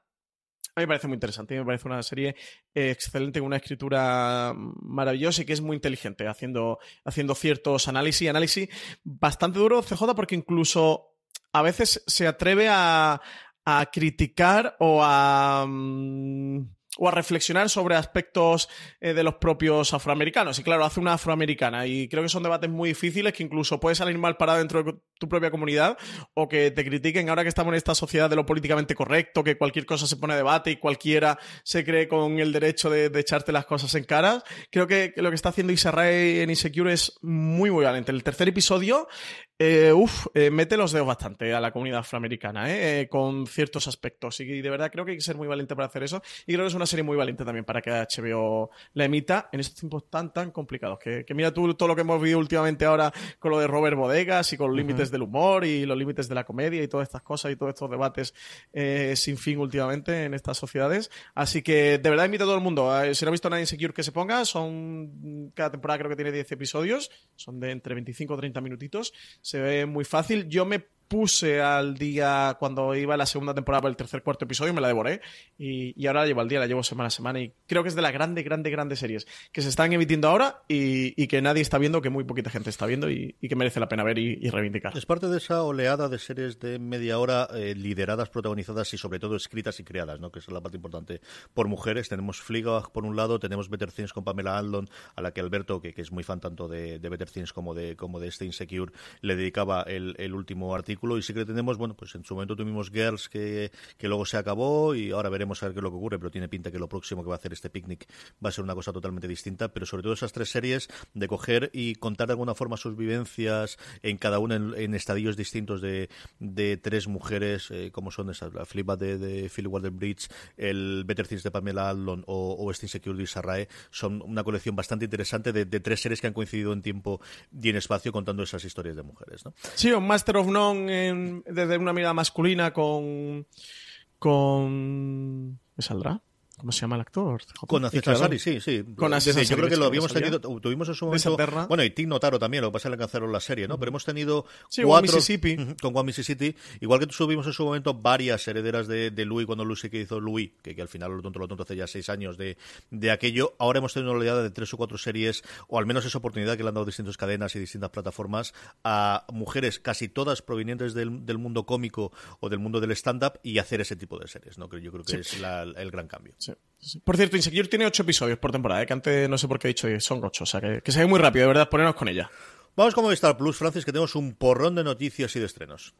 A mí me parece muy interesante, me parece una serie eh, excelente, con una escritura maravillosa y que es muy inteligente, haciendo, haciendo ciertos análisis, análisis bastante duro, CJ, porque incluso a veces se atreve a, a criticar o a... Um, o a reflexionar sobre aspectos eh, de los propios afroamericanos. Y claro, hace una afroamericana. Y creo que son debates muy difíciles que incluso puedes salir mal parado dentro de tu propia comunidad o que te critiquen ahora que estamos en esta sociedad de lo políticamente correcto, que cualquier cosa se pone a debate y cualquiera se cree con el derecho de, echarte las cosas en caras. Creo que, lo que está haciendo Israel en Insecure es muy, muy valiente. El tercer episodio eh, uf, eh, mete los dedos bastante a la comunidad afroamericana, eh, eh, con ciertos aspectos. Y de verdad creo que hay que ser muy valiente para hacer eso. Y creo que es una serie muy valiente también para que HBO la emita en estos tiempos tan, tan complicados. Que, que mira tú todo lo que hemos vivido últimamente ahora con lo de Robert Bodegas y con los límites del humor y los límites de la comedia y todas estas cosas y todos estos debates sin fin últimamente en estas sociedades. Así que de verdad invito a todo el mundo. si no ha visto nada Insecure que se ponga, son cada temporada creo que tiene 10 episodios, son de entre 25 o 30 minutitos se ve muy fácil. Yo me puse al día cuando iba la segunda temporada por el tercer cuarto episodio, me la devoré y, y, ahora la llevo al día, la llevo semana a semana y creo que es de las grandes, grandes, grandes series que se están emitiendo ahora y, y, que nadie está viendo, que muy poquita gente está viendo y, y que merece la pena ver y, reivindicar. Es parte de esa oleada de series de media hora eh, lideradas, protagonizadas y sobre todo escritas y creadas, ¿no? que es la parte importante por mujeres. Tenemos Fleabag por un lado, tenemos Better Things con Pamela Aldon, a la que Alberto, que, que es muy fan tanto de, de, Better Things como de, como de este Insecure, le dedicaba el, el último artículo y sí que tenemos, bueno, pues en su momento tuvimos Girls que, que luego se acabó y ahora veremos a ver qué es lo que ocurre, pero tiene pinta que lo próximo que va a hacer este picnic va a ser una cosa totalmente distinta, pero sobre todo esas tres series de coger y contar de alguna forma sus vivencias en cada una en, estadios distintos de, de tres mujeres, eh, como son esas, la Flipa de, de Philip Walter Bridge, el Better Things de Pamela Adlon o, o West Insecure Sarrae, son una colección bastante interesante de, de, tres series que han coincidido en tiempo y en espacio contando esas historias de mujeres. ¿no? Sí, un Master of None en, desde una mirada masculina con. con. ¿Me saldrá? ¿Cómo se llama el actor? Con Aziz Ansari, sí, sí. Con Aziz Yo creo que lo habíamos tenido, tuvimos en su momento... Bueno, y Tim Notaro también, lo que pasa es que le cancelaron la serie, ¿no? Pero hemos tenido sí, cuatro... Mississippi. Con One Mississippi. Igual que subimos en su momento varias herederas de, de Louis, cuando Lucy que hizo Louis, que, que, al final lo tonto lo tonto hace ya seis años de, de aquello. Ahora hemos tenido una oleada de tres o cuatro series, o al menos esa oportunidad que le han dado distintas cadenas y distintas plataformas a mujeres, casi todas provenientes del, del mundo cómico o del mundo del stand-up, y hacer ese tipo de series, ¿no? Que yo creo que sí. es la, el gran cambio. Por cierto, Insecure tiene ocho episodios por temporada, ¿eh? que antes no sé por qué he dicho son ocho, o sea que, que se ve muy rápido, de verdad, ponernos con ella. Vamos con Movistar Plus, Francis, que tenemos un porrón de noticias y de estrenos.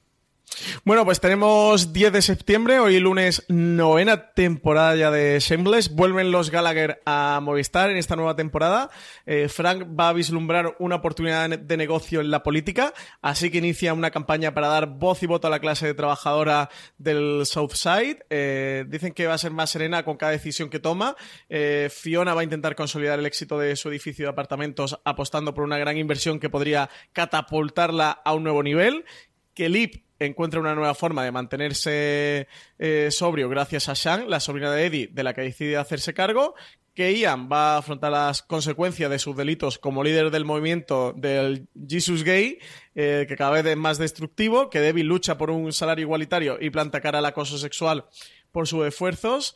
Bueno, pues tenemos 10 de septiembre, hoy lunes, novena temporada ya de Shameless. Vuelven los Gallagher a Movistar en esta nueva temporada. Eh, Frank va a vislumbrar una oportunidad de negocio en la política, así que inicia una campaña para dar voz y voto a la clase trabajadora del Southside. Eh, dicen que va a ser más serena con cada decisión que toma. Eh, Fiona va a intentar consolidar el éxito de su edificio de apartamentos apostando por una gran inversión que podría catapultarla a un nuevo nivel. Que encuentra una nueva forma de mantenerse eh, sobrio gracias a Shang, la sobrina de Eddie, de la que decide hacerse cargo, que Ian va a afrontar las consecuencias de sus delitos como líder del movimiento del Jesus Gay, eh, que cada vez es más destructivo, que Debbie lucha por un salario igualitario y planta cara al acoso sexual por sus esfuerzos.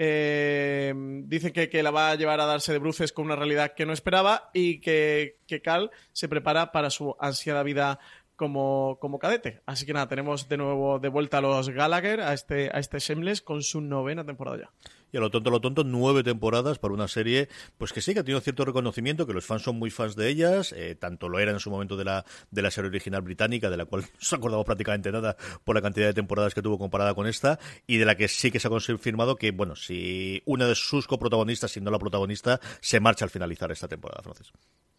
Eh, dice que, que, la va a llevar a darse de bruces con una realidad que no esperaba y que, que Cal se prepara para su ansiada vida como, como cadete. Así que nada, tenemos de nuevo de vuelta a los Gallagher, a este, a este Shameless, con su novena temporada ya. Y a lo tonto, a lo tonto, nueve temporadas para una serie, pues que sí, que ha tenido cierto reconocimiento, que los fans son muy fans de ellas, eh, tanto lo era en su momento de la, de la serie original británica, de la cual no nos acordamos prácticamente nada por la cantidad de temporadas que tuvo comparada con esta, y de la que sí que se ha confirmado que, bueno, si una de sus coprotagonistas, si no la protagonista, se marcha al finalizar esta temporada, Francis.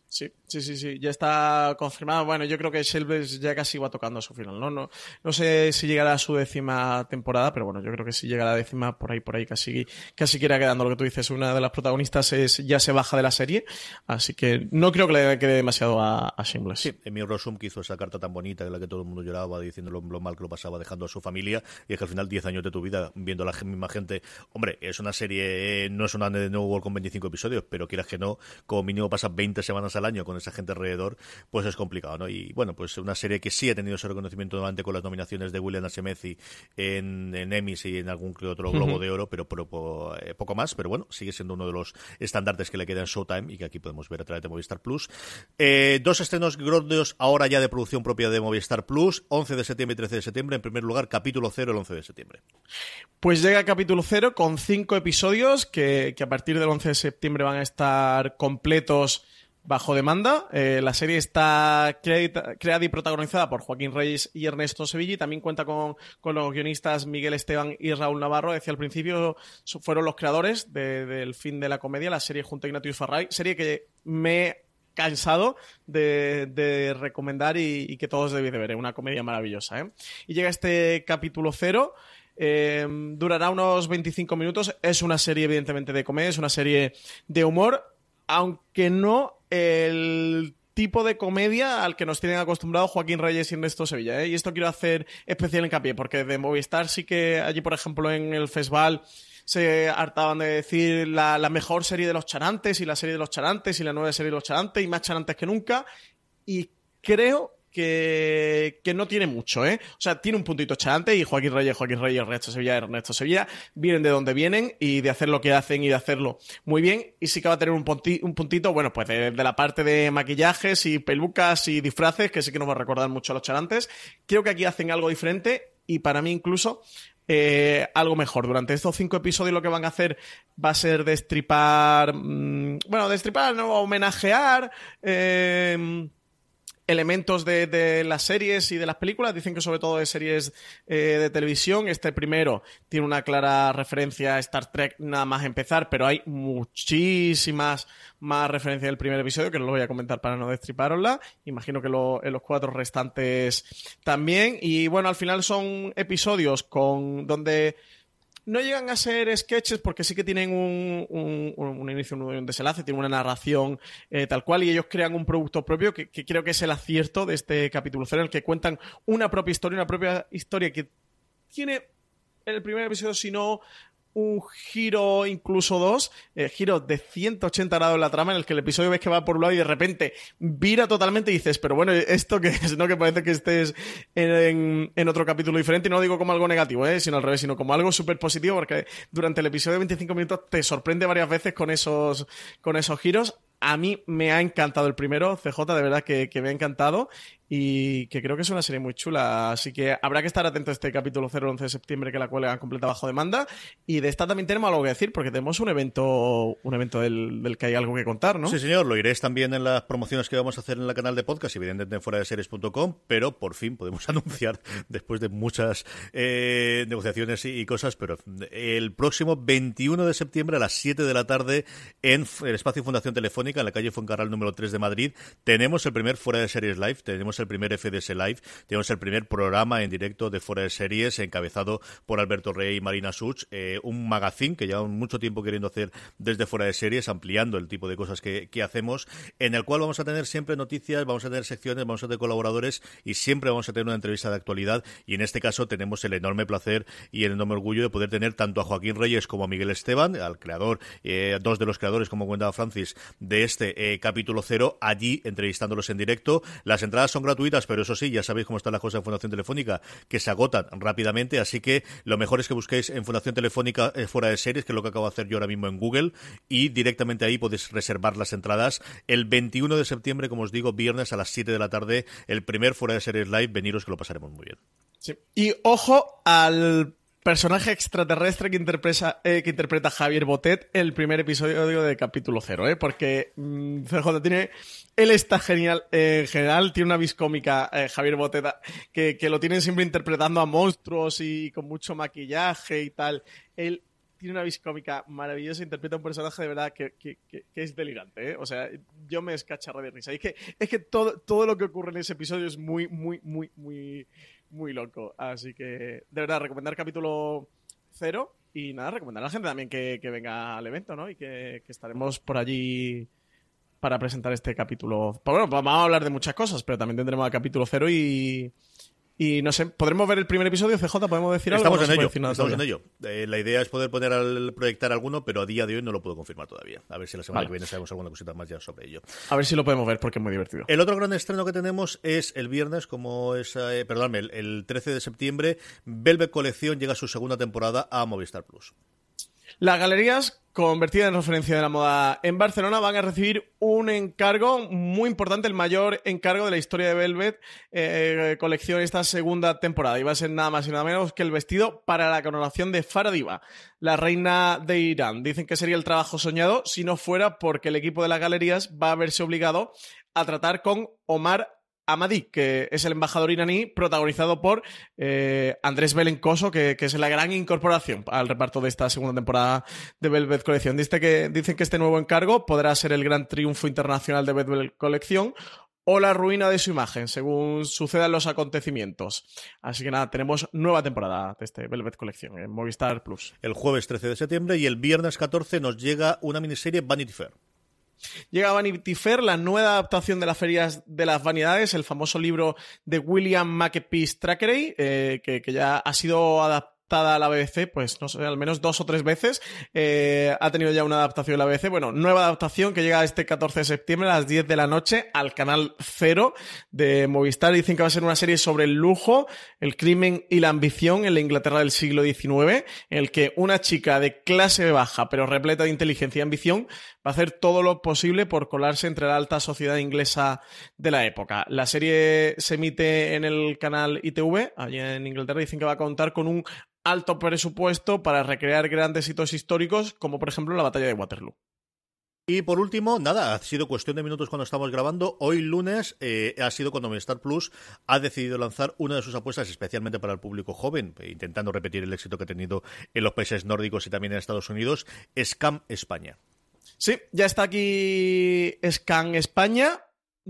Sí, sí, sí, sí, ya está confirmado. Bueno, yo creo que Shelves ya casi va tocando a su final, ¿no? No, no sé si llegará a su décima temporada, pero bueno, yo creo que si llega a la décima, por ahí, por ahí, casi, casi quiera quedando lo que tú dices. Una de las protagonistas es, ya se baja de la serie, así que no creo que le quede demasiado a, a. Sí, Emil Rossum hizo esa carta tan bonita en la que todo el mundo lloraba diciendo lo, mal que lo pasaba dejando a su familia, y es que al final 10 años de tu vida viendo a la misma gente, hombre, es una serie, no es una de New World con 25 episodios, pero quieras que no, como mínimo pasas 20 semanas al año con esa gente alrededor, pues es complicado, ¿no? Y bueno, pues una serie que sí ha tenido ese reconocimiento durante con las nominaciones de William Asemezi en, en Emmys y en algún que otro Globo uh -huh. de Oro, pero, pero eh, poco más, pero bueno, sigue siendo uno de los estandartes que le queda en Showtime y que aquí podemos ver a través de Movistar Plus. Eh, dos estrenos gordos ahora ya de producción propia de Movistar Plus, 11 de septiembre y 13 de septiembre. En primer lugar, capítulo 0 el 11 de septiembre. Pues llega capítulo 0 con cinco episodios que, que a partir del 11 de septiembre van a estar completos bajo demanda. Eh, la serie está creada y protagonizada por Joaquín Reyes y Ernesto Sevilla también cuenta con, con, los guionistas Miguel Esteban y Raúl Navarro. Decía al principio, fueron los creadores de, del fin de la comedia, la serie junto a Ignatius Farray, serie que me cansado de, recomendar y, que todos debéis de ver. Es una comedia maravillosa. ¿eh? Y llega este capítulo cero. Eh, durará unos 25 minutos. Es una serie, evidentemente, de comedia, es una serie de humor, aunque no el tipo de comedia al que nos tienen acostumbrados Joaquín Reyes y Ernesto Sevilla. ¿eh? Y esto quiero hacer especial hincapié, porque de Movistar sí que allí, por ejemplo, en el festival se hartaban de decir la, mejor serie de los charantes y la serie de los charantes y la nueva serie de los charantes y más charantes que nunca. Y creo que, que, no tiene mucho, ¿eh? O sea, tiene un puntito charante y Joaquín Reyes, Joaquín Reyes, Ernesto Sevilla, Ernesto Sevilla, vienen de donde vienen y de hacer lo que hacen y de hacerlo muy bien. Y sí que va a tener un, punti, un puntito, bueno, pues de, de, la parte de maquillajes y pelucas y disfraces, que sí que nos va a recordar mucho a los charantes. Creo que aquí hacen algo diferente y para mí incluso eh, algo mejor. Durante estos cinco episodios lo que van a hacer va a ser destripar, mmm, bueno, destripar, no, homenajear. Eh, elementos de, de, las series y de las películas. Dicen que sobre todo de series eh, de televisión. Este primero tiene una clara referencia a Star Trek nada más empezar, pero hay muchísimas más referencias del primer episodio que no lo voy a comentar para no destriparosla. Imagino que lo, los cuatro restantes también. Y bueno, al final son episodios con donde no llegan a ser sketches porque sí que tienen un, un, un inicio, un desenlace, tienen una narración eh, tal cual y ellos crean un producto propio que, que, creo que es el acierto de este capítulo cero en el que cuentan una propia historia, una propia historia que tiene en el primer episodio, si no un giro, incluso dos, eh, giro de 180 grados en la trama, en el que el episodio ves que va por un lado y de repente vira totalmente y dices, pero bueno, ¿esto qué es? No que parece que estés en, en, en otro capítulo diferente, y no lo digo como algo negativo, ¿eh? sino al revés, sino como algo súper positivo, porque durante el episodio de 25 minutos te sorprende varias veces con esos, con esos giros. A mí me ha encantado el primero, CJ, de verdad que, que me ha encantado y que creo que es una serie muy chula. Así que habrá que estar atento a este capítulo 0 11 de septiembre que la cuelgan completa bajo demanda. Y de esta también tenemos algo que decir porque tenemos un evento, un evento del, del, que hay algo que contar, ¿no? Sí, señor. Lo iréis también en las promociones que vamos a hacer en el canal de podcast, evidentemente en fuera de series.com, pero por fin podemos anunciar, después de muchas eh, negociaciones y, cosas, pero el próximo 21 de septiembre a las 7 de la tarde en el espacio Fundación Telefónica, en la calle Fuencarral número 3 de Madrid, tenemos el primer fuera de series live. Tenemos el primer FDS Live, tenemos el primer programa en directo de Fuera de Series, encabezado por Alberto Rey y Marina Such, eh, un magazine que llevamos mucho tiempo queriendo hacer desde Fuera de Series, ampliando el tipo de cosas que, hacemos, en el cual vamos a tener siempre noticias, vamos a tener secciones, vamos a tener colaboradores y siempre vamos a tener una entrevista de actualidad. Y en este caso tenemos el enorme placer y el enorme orgullo de poder tener tanto a Joaquín Reyes como a Miguel Esteban, al creador, eh, dos de los creadores, como comentaba Francis, de este eh, capítulo cero, allí entrevistándolos en directo. Las entradas son gratuitas, pero eso sí, ya sabéis cómo están las cosas en Fundación Telefónica, que se agotan rápidamente. Así que lo mejor es que busquéis en Fundación Telefónica eh, fuera de series, que es lo que acabo de hacer yo ahora mismo en Google, y directamente ahí podéis reservar las entradas. El 21 de septiembre, como os digo, viernes a las 7 de la tarde, el primer fuera de series live. Veniros que lo pasaremos muy bien. Y ojo al personaje extraterrestre que interpreta, eh, que interpreta Javier Botet el primer episodio de capítulo cero, ¿eh? porque mm, CJ tiene. Él está genial en general, tiene una vis cómica, eh, Javier Botet, que, que, lo tienen siempre interpretando a monstruos y con mucho maquillaje y tal. Él tiene una vis cómica maravillosa, interpreta un personaje de verdad que, es delirante, ¿eh? O sea, yo me escacharro de risa. Y es que, es que todo, todo lo que ocurre en ese episodio es muy, muy, muy, muy muy loco. Así que, de verdad, recomendar capítulo cero y nada, recomendar a la gente también que, venga al evento, ¿no? Y que, que, estaremos por allí para presentar este capítulo. Bueno, vamos a hablar de muchas cosas, pero también tendremos el capítulo cero y, y no sé, ¿podremos ver el primer episodio, CJ? ¿Podemos decir algo? Estamos en ello. Estamos en ello. Eh, la idea es poder poner al proyectar alguno, pero a día de hoy no lo puedo confirmar todavía. A ver si la semana que viene sabemos alguna cosita más ya sobre ello. A ver si lo podemos ver porque es muy divertido. El otro gran estreno que tenemos es el viernes, como es, eh, perdóname, el, el 13 de septiembre, Velvet Colección llega a su segunda temporada a Movistar Plus. Las galerías, convertidas en referencia de la moda en Barcelona, van a recibir un encargo muy importante, el mayor encargo de la historia de Velvet eh, colección esta segunda temporada. Y va a ser nada más y nada menos que el vestido para la coronación de Faradiva, la reina de Irán. Dicen que sería el trabajo soñado si no fuera porque el equipo de las galerías va a verse obligado a tratar con Omar Amadi, que es el embajador iraní, protagonizado por eh, Andrés Belencoso, que, que, es la gran incorporación al reparto de esta segunda temporada de Velvet. Dice que, dicen que este nuevo encargo podrá ser el gran triunfo internacional de Velvet Colección o la ruina de su imagen, según sucedan los acontecimientos. Así que nada, tenemos nueva temporada de este Velvet Colección en Movistar Plus. El jueves 13 de septiembre y el viernes 14 nos llega una miniserie Vanity Fair. Llega Vanity Fair, la nueva adaptación de las ferias de las vanidades, el famoso libro de William Makepeace Thackeray, eh, que, ya ha sido adaptado a la BBC, pues no sé, al menos dos o tres veces. Eh, ha tenido ya una adaptación de la BBC. Bueno, nueva adaptación que llega este 14 de septiembre a las 10 de la noche al canal Cero de Movistar. Dicen que va a ser una serie sobre el lujo, el crimen y la ambición en la Inglaterra del siglo XIX, en el que una chica de clase baja, pero repleta de inteligencia y ambición, va a hacer todo lo posible por colarse entre la alta sociedad inglesa de la época. La serie se emite en el canal ITV, allí en Inglaterra. Dicen que va a contar con un alto presupuesto para recrear grandes hitos históricos, como por ejemplo la batalla de Waterloo. Y por último, nada, ha sido cuestión de minutos cuando estamos grabando. Hoy lunes eh, ha sido cuando Movistar Plus ha decidido lanzar una de sus apuestas especialmente para el público joven, intentando repetir el éxito que ha tenido en los países nórdicos y también en Estados Unidos, Scam España. Sí, ya está aquí Scam España.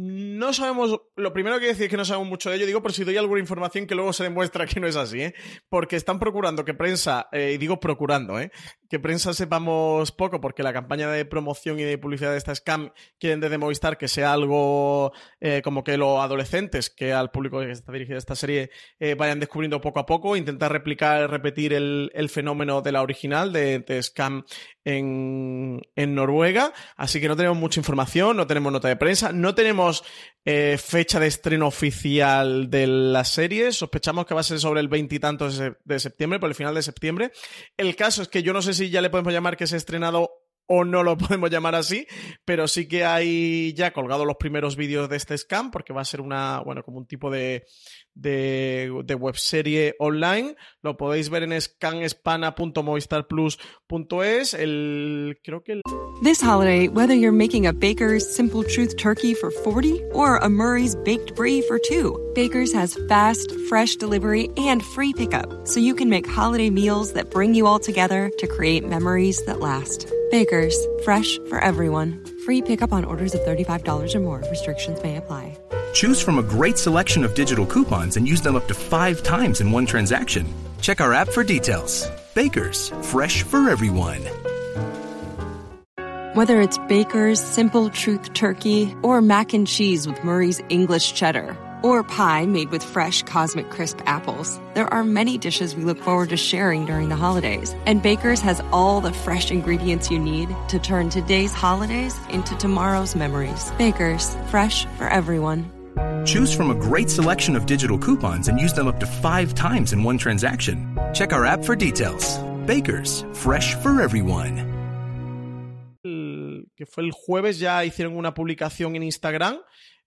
No sabemos, lo primero que decir es que no sabemos mucho de ello, digo por si doy alguna información que luego se demuestra que no es así, ¿eh? porque están procurando que prensa, eh, y digo procurando, ¿eh? Que prensa sepamos poco, porque la campaña de promoción y de publicidad de esta scam quieren desde Movistar que sea algo eh, como que los adolescentes, que al público que está dirigida esta serie, eh, vayan descubriendo poco a poco, intentar replicar, repetir el, fenómeno de la original, de, de scam en Noruega, así que no tenemos mucha información, no tenemos nota de prensa, no tenemos eh, fecha de estreno oficial de la serie. Sospechamos que va a ser sobre el veintitantos de septiembre, por el final de septiembre. El caso es que yo no sé si ya le podemos llamar que se ha estrenado o no lo podemos llamar así, pero sí que hay ya colgado los primeros vídeos de este scam, porque va a ser una, bueno, como un tipo de, de, de webserie online. Lo podéis ver en scanespana.movistarplus.es. El, creo que el... This holiday, whether you're making a Baker's Simple Truth turkey for 40 or a Murray's Baked Brie for 2, Baker's has fast, fresh delivery and free pickup, so you can make holiday meals that bring you all together to create memories that last. Baker's, fresh for everyone. Free pickup on orders of $35 or more. Restrictions may apply. Choose from a great selection of digital coupons and use them up to five times in one transaction. Check our app for details. Bakers, fresh for everyone. Whether it's Baker's Simple Truth Turkey or mac and cheese with Murray's English Cheddar or pie made with fresh Cosmic Crisp apples, there are many dishes we look forward to sharing during the holidays. And Baker's has all the fresh ingredients you need to turn today's holidays into tomorrow's memories. Baker's, fresh for everyone. Choose from a great selection of digital coupons and use them up to five times in one transaction. Check our app for details. Bakers, fresh for everyone. que fue el jueves, ya hicieron una publicación en Instagram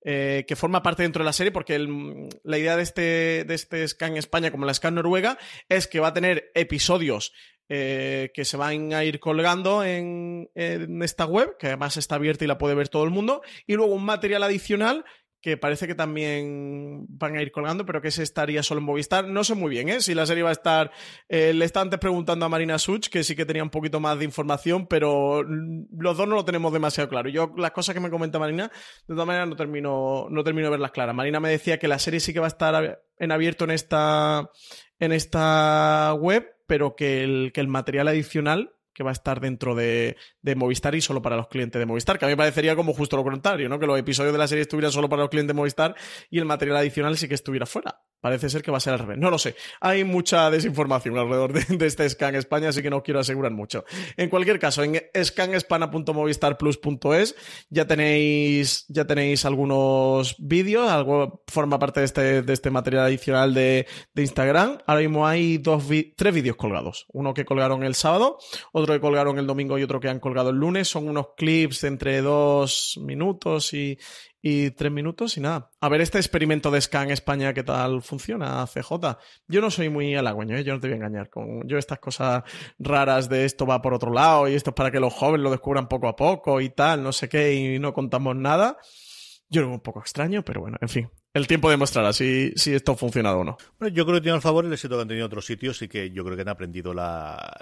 eh, que forma parte dentro de la serie, porque el, la idea de este, de este Scan España, como la Scan Noruega, es que va a tener episodios eh, que se van a ir colgando en, en, esta web, que además está abierta y la puede ver todo el mundo, y luego un material adicional que parece que también van a ir colgando, pero que se estaría solo en Movistar. No sé muy bien, ¿eh? Si la serie va a estar... Eh, le estaba antes preguntando a Marina Such, que sí que tenía un poquito más de información, pero los dos no lo tenemos demasiado claro. Yo las cosas que me comenta Marina, de todas maneras no termino, no termino de verlas claras. Marina me decía que la serie sí que va a estar en abierto en esta, en esta web, pero que el, que el material adicional que va a estar dentro de, Movistar y solo para los clientes de Movistar, que a mí me parecería como justo lo contrario, ¿no? Que los episodios de la serie estuvieran solo para los clientes de Movistar y el material adicional sí que estuviera fuera. Parece ser que va a ser al revés. No lo sé. Hay mucha desinformación alrededor de, de este Scan España, así que no quiero asegurar mucho. En cualquier caso, en scanespana.movistarplus.es ya tenéis, ya tenéis algunos vídeos, algo forma parte de este, de este material adicional de, de Instagram. Ahora mismo hay dos tres vídeos colgados. Uno que colgaron el sábado, otro que colgaron el domingo y otro que han colgado el lunes. Son unos clips entre dos minutos y, y tres minutos y nada. A ver este experimento de Scan España, ¿qué tal funciona, CJ? Yo no soy muy halagüeño, ¿eh? yo no te voy a engañar. Con yo estas cosas raras de esto va por otro lado y esto es para que los jóvenes lo descubran poco a poco y tal, no sé qué, y no contamos nada. Yo lo veo un poco extraño, pero bueno, en fin, el tiempo demostrará si, si esto ha funcionado o no. Bueno, yo creo que tiene al favor el éxito que han tenido otros sitios y que yo creo que han aprendido la,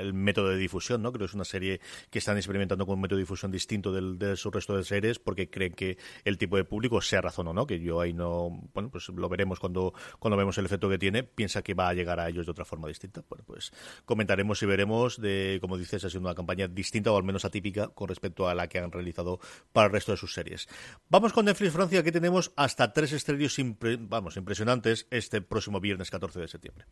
el método de difusión, ¿no? Creo que es una serie que están experimentando con un método de difusión distinto del, de su resto de series porque creen que el tipo de público, sea razón o no, que yo ahí no, bueno, pues lo veremos cuando, cuando vemos el efecto que tiene, piensa que va a llegar a ellos de otra forma distinta. Bueno, pues comentaremos y veremos de, como dices, ha sido una campaña distinta o al menos atípica con respecto a la que han realizado para el resto de sus series. Vamos con Netflix Francia, que tenemos hasta tres impre vamos, impresionantes este próximo viernes 14 de septiembre.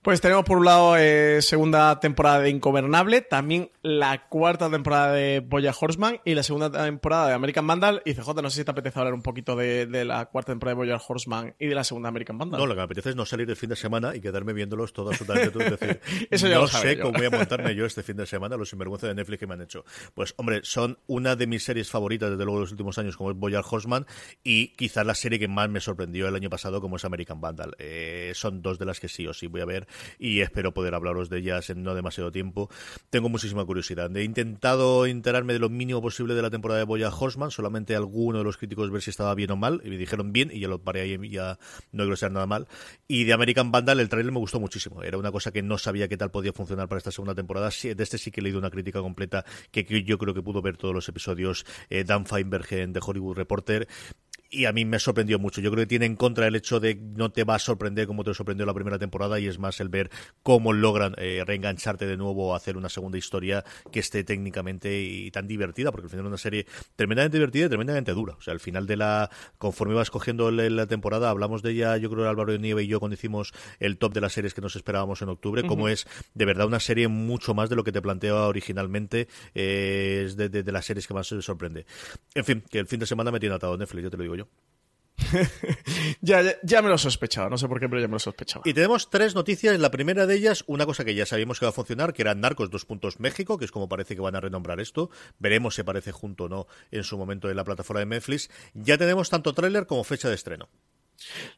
Pues tenemos por un lado eh, segunda temporada de Incobernable, también la cuarta temporada de Boya Horseman y la segunda temporada de American Vandal. Y CJ, no sé si te apetece hablar un poquito de, de la cuarta temporada de Boya Horseman y de la segunda American Vandal. No, lo que me apetece es no salir el fin de semana y quedarme viéndolos todos absolutamente todo. Es decir, Eso ya no sé cómo voy a montarme yo este fin de semana, los sinvergüenza de Netflix que me han hecho. Pues hombre, son una de mis series favoritas desde luego de los últimos años como es Boya Horseman y quizás la serie que más me sorprendió el año pasado como es American Vandal. Eh, son dos de las que sí o sí voy a ver y espero poder hablaros de ellas en no demasiado tiempo. Tengo muchísima curiosidad. He intentado enterarme de lo mínimo posible de la temporada de Boya Horseman, solamente alguno de los críticos ver si estaba bien o mal, y me dijeron bien, y ya lo paré ahí ya no quiero ser nada mal. Y de American Vandal el trailer me gustó muchísimo. Era una cosa que no sabía qué tal podía funcionar para esta segunda temporada. De este sí que he leído una crítica completa que yo creo que pudo ver todos los episodios eh, Dan Feinberg de Hollywood Reporter y a mí me sorprendió mucho. Yo creo que tiene en contra el hecho de no te va a sorprender como te sorprendió la primera temporada y es más el ver cómo logran eh, reengancharte de nuevo a hacer una segunda historia que esté técnicamente y tan divertida, porque al final es una serie tremendamente divertida y tremendamente dura. O sea, al final de la, conforme vas cogiendo la temporada, hablamos de ella, yo creo que Álvaro de Nieve y yo cuando hicimos el top de las series que nos esperábamos en octubre, uh -huh. como es de verdad una serie mucho más de lo que te planteaba originalmente, eh, es de, de, de, las series que más se sorprende. En fin, que el fin de semana me tiene atado Netflix, yo te lo digo yo. ya, ya, ya, me lo sospechaba, no sé por qué, pero ya me lo sospechaba. Y tenemos tres noticias. La primera de ellas, una cosa que ya sabíamos que va a funcionar, que era Narcos dos puntos México, que es como parece que van a renombrar esto. Veremos si aparece junto o no en su momento en la plataforma de Netflix. Ya tenemos tanto tráiler como fecha de estreno.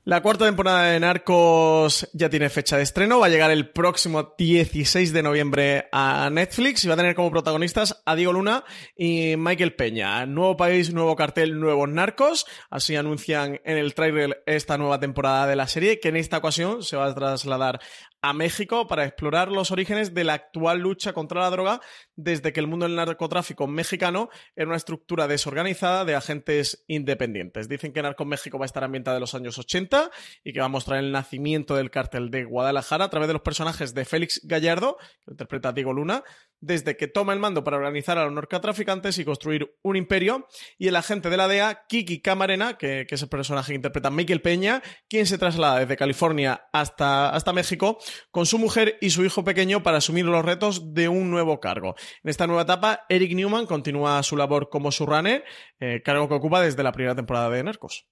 La cuarta temporada de Narcos ya tiene fecha de estreno, va a llegar el próximo 16 de noviembre a Netflix y va a tener como protagonistas a Diego Luna y Michael Peña. Nuevo país, nuevo cartel, nuevos Narcos, así anuncian en el trailer esta nueva temporada de la serie que en esta ocasión se va a trasladar a México para explorar los orígenes de la actual lucha contra la droga desde que el mundo del narcotráfico mexicano era una estructura desorganizada de agentes independientes. Dicen que Narco México va a estar ambientada en los años 80 y que va a mostrar el nacimiento del cártel de Guadalajara a través de los personajes de Félix Gallardo, que interpreta Diego Luna, desde que toma el mando para organizar a los narcotraficantes y construir un imperio, y el agente de la DEA, Kiki Camarena, que, es el personaje que interpreta Michael Peña, quien se traslada desde California hasta, hasta México con su mujer y su hijo pequeño para asumir los retos de un nuevo cargo. En esta nueva etapa, Eric Newman continúa su labor como surrunner, eh, cargo que ocupa desde la primera temporada de Narcos.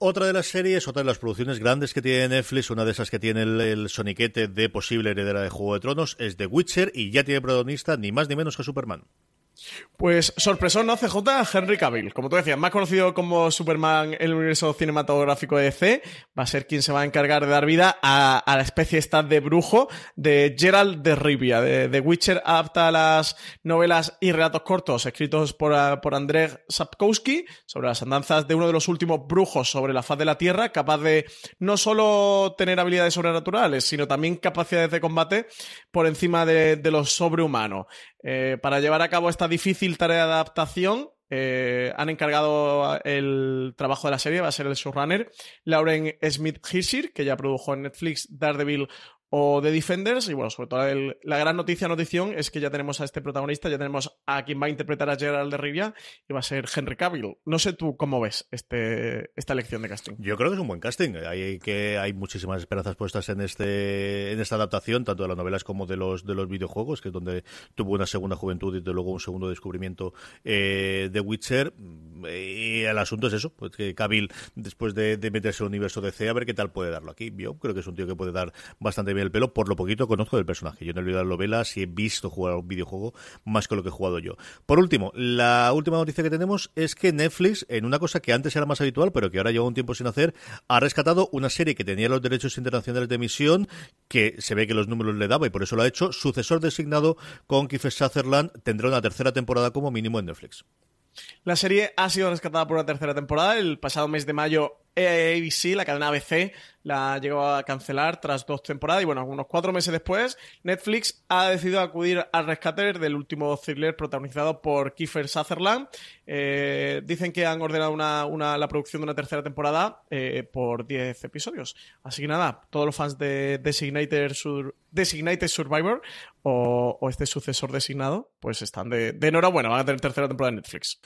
Otra de las series, otra de las producciones grandes que tiene Netflix, una de esas que tiene el, soniquete de posible heredera de Juego de Tronos, es The Witcher y ya tiene protagonista ni más ni menos que Superman. Pues sorpresón, ¿no? CJ, Henry Cavill. Como tú decías, más conocido como Superman en el universo cinematográfico de DC, va a ser quien se va a encargar de dar vida a, la especie esta de brujo de Gerald de Rivia. De, Witcher adapta las novelas y relatos cortos escritos por, por Andrzej Sapkowski sobre las andanzas de uno de los últimos brujos sobre la faz de la Tierra, capaz de no solo tener habilidades sobrenaturales, sino también capacidades de combate por encima de, de lo sobrehumano. Eh, para llevar a cabo esta difícil tarea de adaptación, eh, han encargado el trabajo de la serie, va a ser el showrunner Lauren Smith Hissir, que ya produjo en Netflix Daredevil o de Defenders. Y bueno, sobre todo la gran noticia, notición, es que ya tenemos a este protagonista, ya tenemos a quien va a interpretar a Gerald de Rivia y va a ser Henry Cavill. No sé tú cómo ves este, esta elección de casting. Yo creo que es un buen casting. Hay, que, hay muchísimas esperanzas puestas en, este, en esta adaptación, tanto de las novelas como de los, de los videojuegos, que es donde tuvo una segunda juventud y luego un segundo descubrimiento eh, de Witcher. Y el asunto es eso, pues Cavill, después de, meterse al universo de C, a ver qué tal puede darlo aquí. Yo creo que es un tío que puede dar bastante bien el pelo, por lo poquito conozco del personaje. Yo no he leído las novelas y he visto jugar un videojuego más que lo que he jugado yo. Por último, la última noticia que tenemos es que Netflix, en una cosa que antes era más habitual, pero que ahora lleva un tiempo sin hacer, ha rescatado una serie que tenía los derechos internacionales de emisión, que se ve que los números le daba y por eso lo ha hecho. Sucesor designado con Kiefer Sutherland tendrá una tercera temporada como mínimo en Netflix. La serie ha sido rescatada por una tercera temporada. El pasado mes de mayo ABC, la cadena ABC, la llegó a cancelar tras dos temporadas y bueno, unos cuatro meses después, Netflix ha decidido acudir al rescate del último thriller protagonizado por Kiefer Sutherland. Eh, dicen que han ordenado una, la producción de una tercera temporada eh, por 10 episodios. Así que nada, todos los fans de Designated, Survivor o, este sucesor designado, pues están de, de enhorabuena, van a tener tercera temporada en Netflix.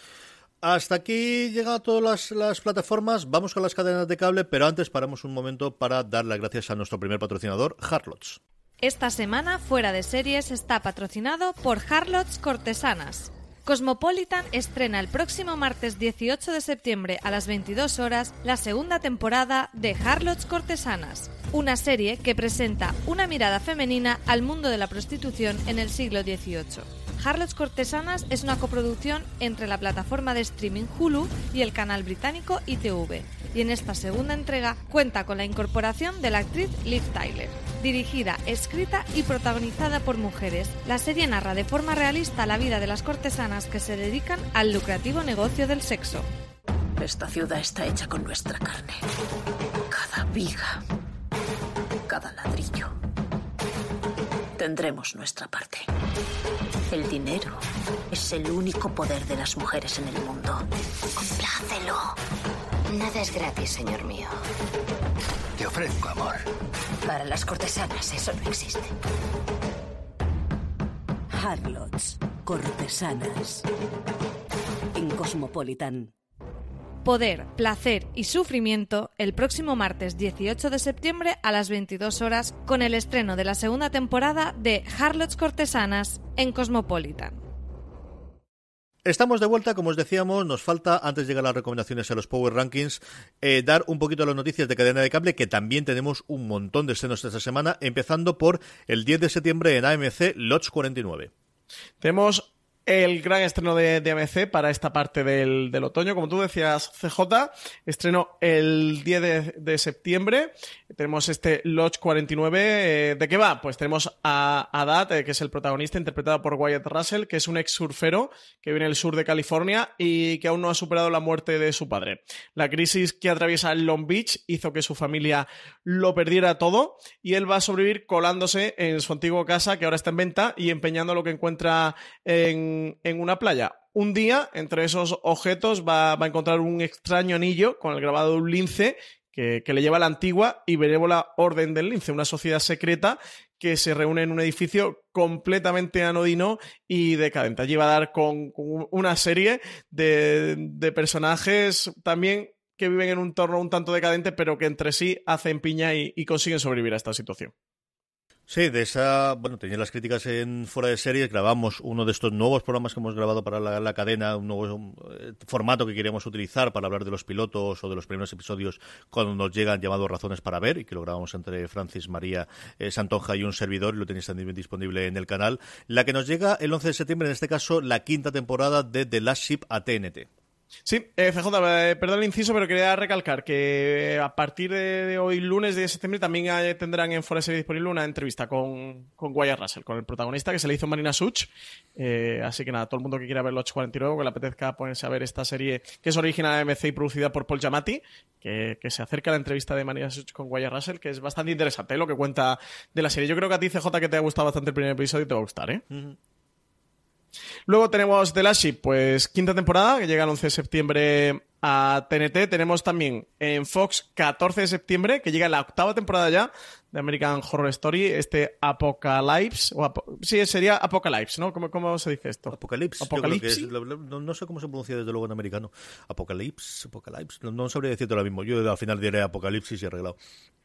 Hasta aquí llegan todas las, plataformas. Vamos con las cadenas de cable, pero antes paramos un momento para dar las gracias a nuestro primer patrocinador, Harlots. Esta semana, Fuera de Series está patrocinado por Harlots Cortesanas. Cosmopolitan estrena el próximo martes 18 de septiembre a las 22 horas la segunda temporada de Harlots Cortesanas, una serie que presenta una mirada femenina al mundo de la prostitución en el siglo XVIII. Harlots Cortesanas es una coproducción entre la plataforma de streaming Hulu y el canal británico ITV, y en esta segunda entrega cuenta con la incorporación de la actriz Liv Tyler. Dirigida, escrita y protagonizada por mujeres, la serie narra de forma realista la vida de las cortesanas que se dedican al lucrativo negocio del sexo. Esta ciudad está hecha con nuestra carne. Cada viga, cada ladrillo. Tendremos nuestra parte. El dinero es el único poder de las mujeres en el mundo. Complácelo. Nada es gratis, señor mío. Te ofrezco amor. Para las cortesanas eso no existe. Harlots, cortesanas. En Cosmopolitan. Poder, Placer y Sufrimiento el próximo martes 18 de septiembre a las 22 horas con el estreno de la segunda temporada de Harlots Cortesanas en Cosmopolitan. Estamos de vuelta, como os decíamos, nos falta, antes de llegar a las recomendaciones a los Power Rankings, eh, dar un poquito las noticias de cadena de cable, que también tenemos un montón de estrenos esta semana, empezando por el 10 de septiembre en AMC Lodge 49. Tenemos el gran estreno de, de AMC para esta parte del, otoño. Como tú decías, CJ, estreno el 10 de, septiembre. Tenemos este Lodge 49. Eh, ¿De qué va? Pues tenemos a, a Dad, eh, que es el protagonista, interpretado por Wyatt Russell, que es un ex surfero que viene del sur de California y que aún no ha superado la muerte de su padre. La crisis que atraviesa Long Beach hizo que su familia lo perdiera todo y él va a sobrevivir colándose en su antigua casa, que ahora está en venta, y empeñando lo que encuentra en en, una playa. Un día, entre esos objetos, va, a encontrar un extraño anillo con el grabado de un lince que, le lleva a la antigua y benévola Orden del Lince, una sociedad secreta que se reúne en un edificio completamente anodino y decadente. Allí va a dar con, una serie de, personajes también que viven en un entorno un tanto decadente, pero que entre sí hacen piña y consiguen sobrevivir a esta situación. Sí, de esa, bueno, tenía las críticas en fuera de series, grabamos uno de estos nuevos programas que hemos grabado para la, la cadena, un nuevo eh, formato que queríamos utilizar para hablar de los pilotos o de los primeros episodios cuando nos llegan llamados Razones para Ver y que lo grabamos entre Francis María eh, Santonja y un servidor y lo tenéis también disponible en el canal. La que nos llega el 11 de septiembre, en este caso, la quinta temporada de The Last Ship a TNT. Sí, eh, FJ, eh, perdón el inciso, pero quería recalcar que a partir de, hoy, lunes de septiembre, también hay, tendrán en Forest disponible una entrevista con, con Wyatt Russell, con el protagonista que se le hizo Marina Such. Eh, así que nada, todo el mundo que quiera ver los 49, que le apetezca ponerse a ver esta serie que es original de MC y producida por Paul Giamatti, que, se acerca a la entrevista de Marina Such con Wyatt Russell, que es bastante interesante lo que cuenta de la serie. Yo creo que a ti, CJ, que te ha gustado bastante el primer episodio, te va a gustar, ¿eh? Uh. Luego tenemos The Last Ship, pues quinta temporada, que llega el 11 de septiembre a TNT. Tenemos también en Fox 14 de septiembre, que llega la octava temporada ya de American Horror Story, este Apocalypse, o sí, sería Apocalypse, ¿no? ¿Cómo, ¿Cómo, se dice esto? Apocalypse. Apocalipsis. No, no, sé cómo se pronuncia desde luego en americano. Apocalypse, Apocalypse. No, no sabría decirte ahora mismo. Yo al final diré Apocalipsis y arreglado.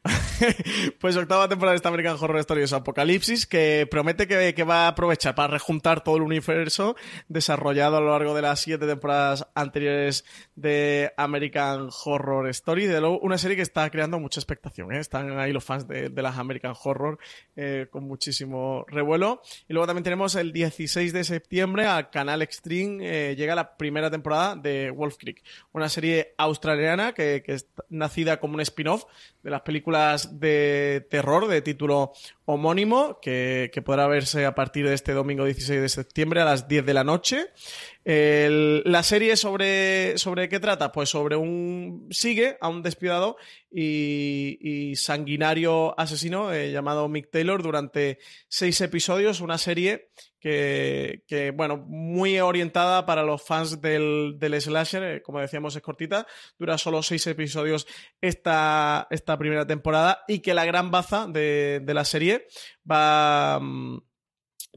pues octava temporada de esta American Horror Story es Apocalipsis, que promete que, que, va a aprovechar para rejuntar todo el universo desarrollado a lo largo de las siete temporadas anteriores de American Horror Story. De luego, una serie que está creando mucha expectación. ¿eh? Están ahí los fans de, de las American Horror eh, con muchísimo revuelo. Y luego también tenemos el 16 de septiembre al canal Extreme eh, llega la primera temporada de Wolf Creek, una serie australiana que, que es nacida como un spin-off de las películas de terror de título homónimo que, que, podrá verse a partir de este domingo 16 de septiembre a las 10 de la noche. La serie sobre, sobre qué trata? Pues sobre un sigue a un despiadado y, y sanguinario asesino eh, llamado Mick Taylor durante seis episodios, una serie que, que, bueno, muy orientada para los fans del, del slasher, eh, como decíamos es cortita, dura solo seis episodios esta, esta primera temporada y que la gran baza de, de la serie va...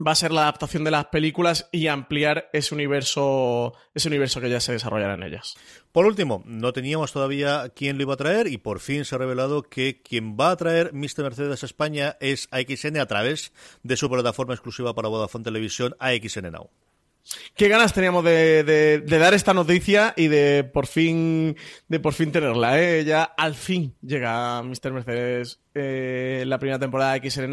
Va a ser la adaptación de las películas y ampliar ese universo, ese universo que ya se desarrollará en ellas. Por último, no teníamos todavía quién lo iba a traer y por fin se ha revelado que quien va a traer Mr. Mercedes a España es AXN a través de su plataforma exclusiva para Vodafone Televisión AXN Now. Qué ganas teníamos de, dar esta noticia y de por fin de por fin tenerla, ¿eh? Ya al fin llega Mr. Mercedes eh, la primera temporada de XN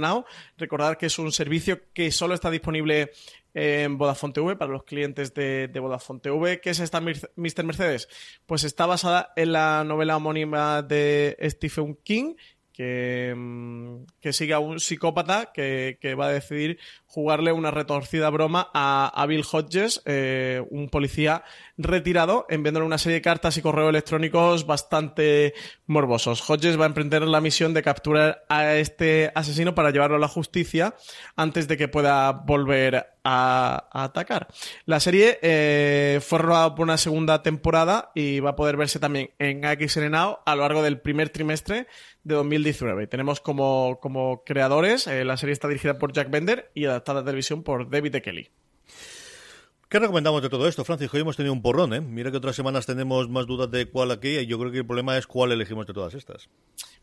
Now. Recordar que es un servicio que solo está disponible en Vodafone TV para los clientes de, de Vodafone TV. ¿Qué es esta Mr. Mercedes? Pues está basada en la novela homónima de Stephen King que, que, sigue a un psicópata que, va a decidir jugarle una retorcida broma a, a Bill Hodges, eh, un policía retirado, enviándole una serie de cartas y correos electrónicos bastante morbosos. Hodges va a emprender la misión de capturar a este asesino para llevarlo a la justicia antes de que pueda volver a, atacar. La serie eh, fue rodada por una segunda temporada y va a poder verse también en XN Now a lo largo del primer trimestre de 2019. Tenemos como, como creadores, eh, la serie está dirigida por Jack Bender y adaptada a televisión por David E. Kelly. ¿Qué recomendamos de todo esto, Francis? Hoy hemos tenido un porrón, ¿eh? Mira que otras semanas tenemos más dudas de cuál aquí y yo creo que el problema es cuál elegimos de todas estas.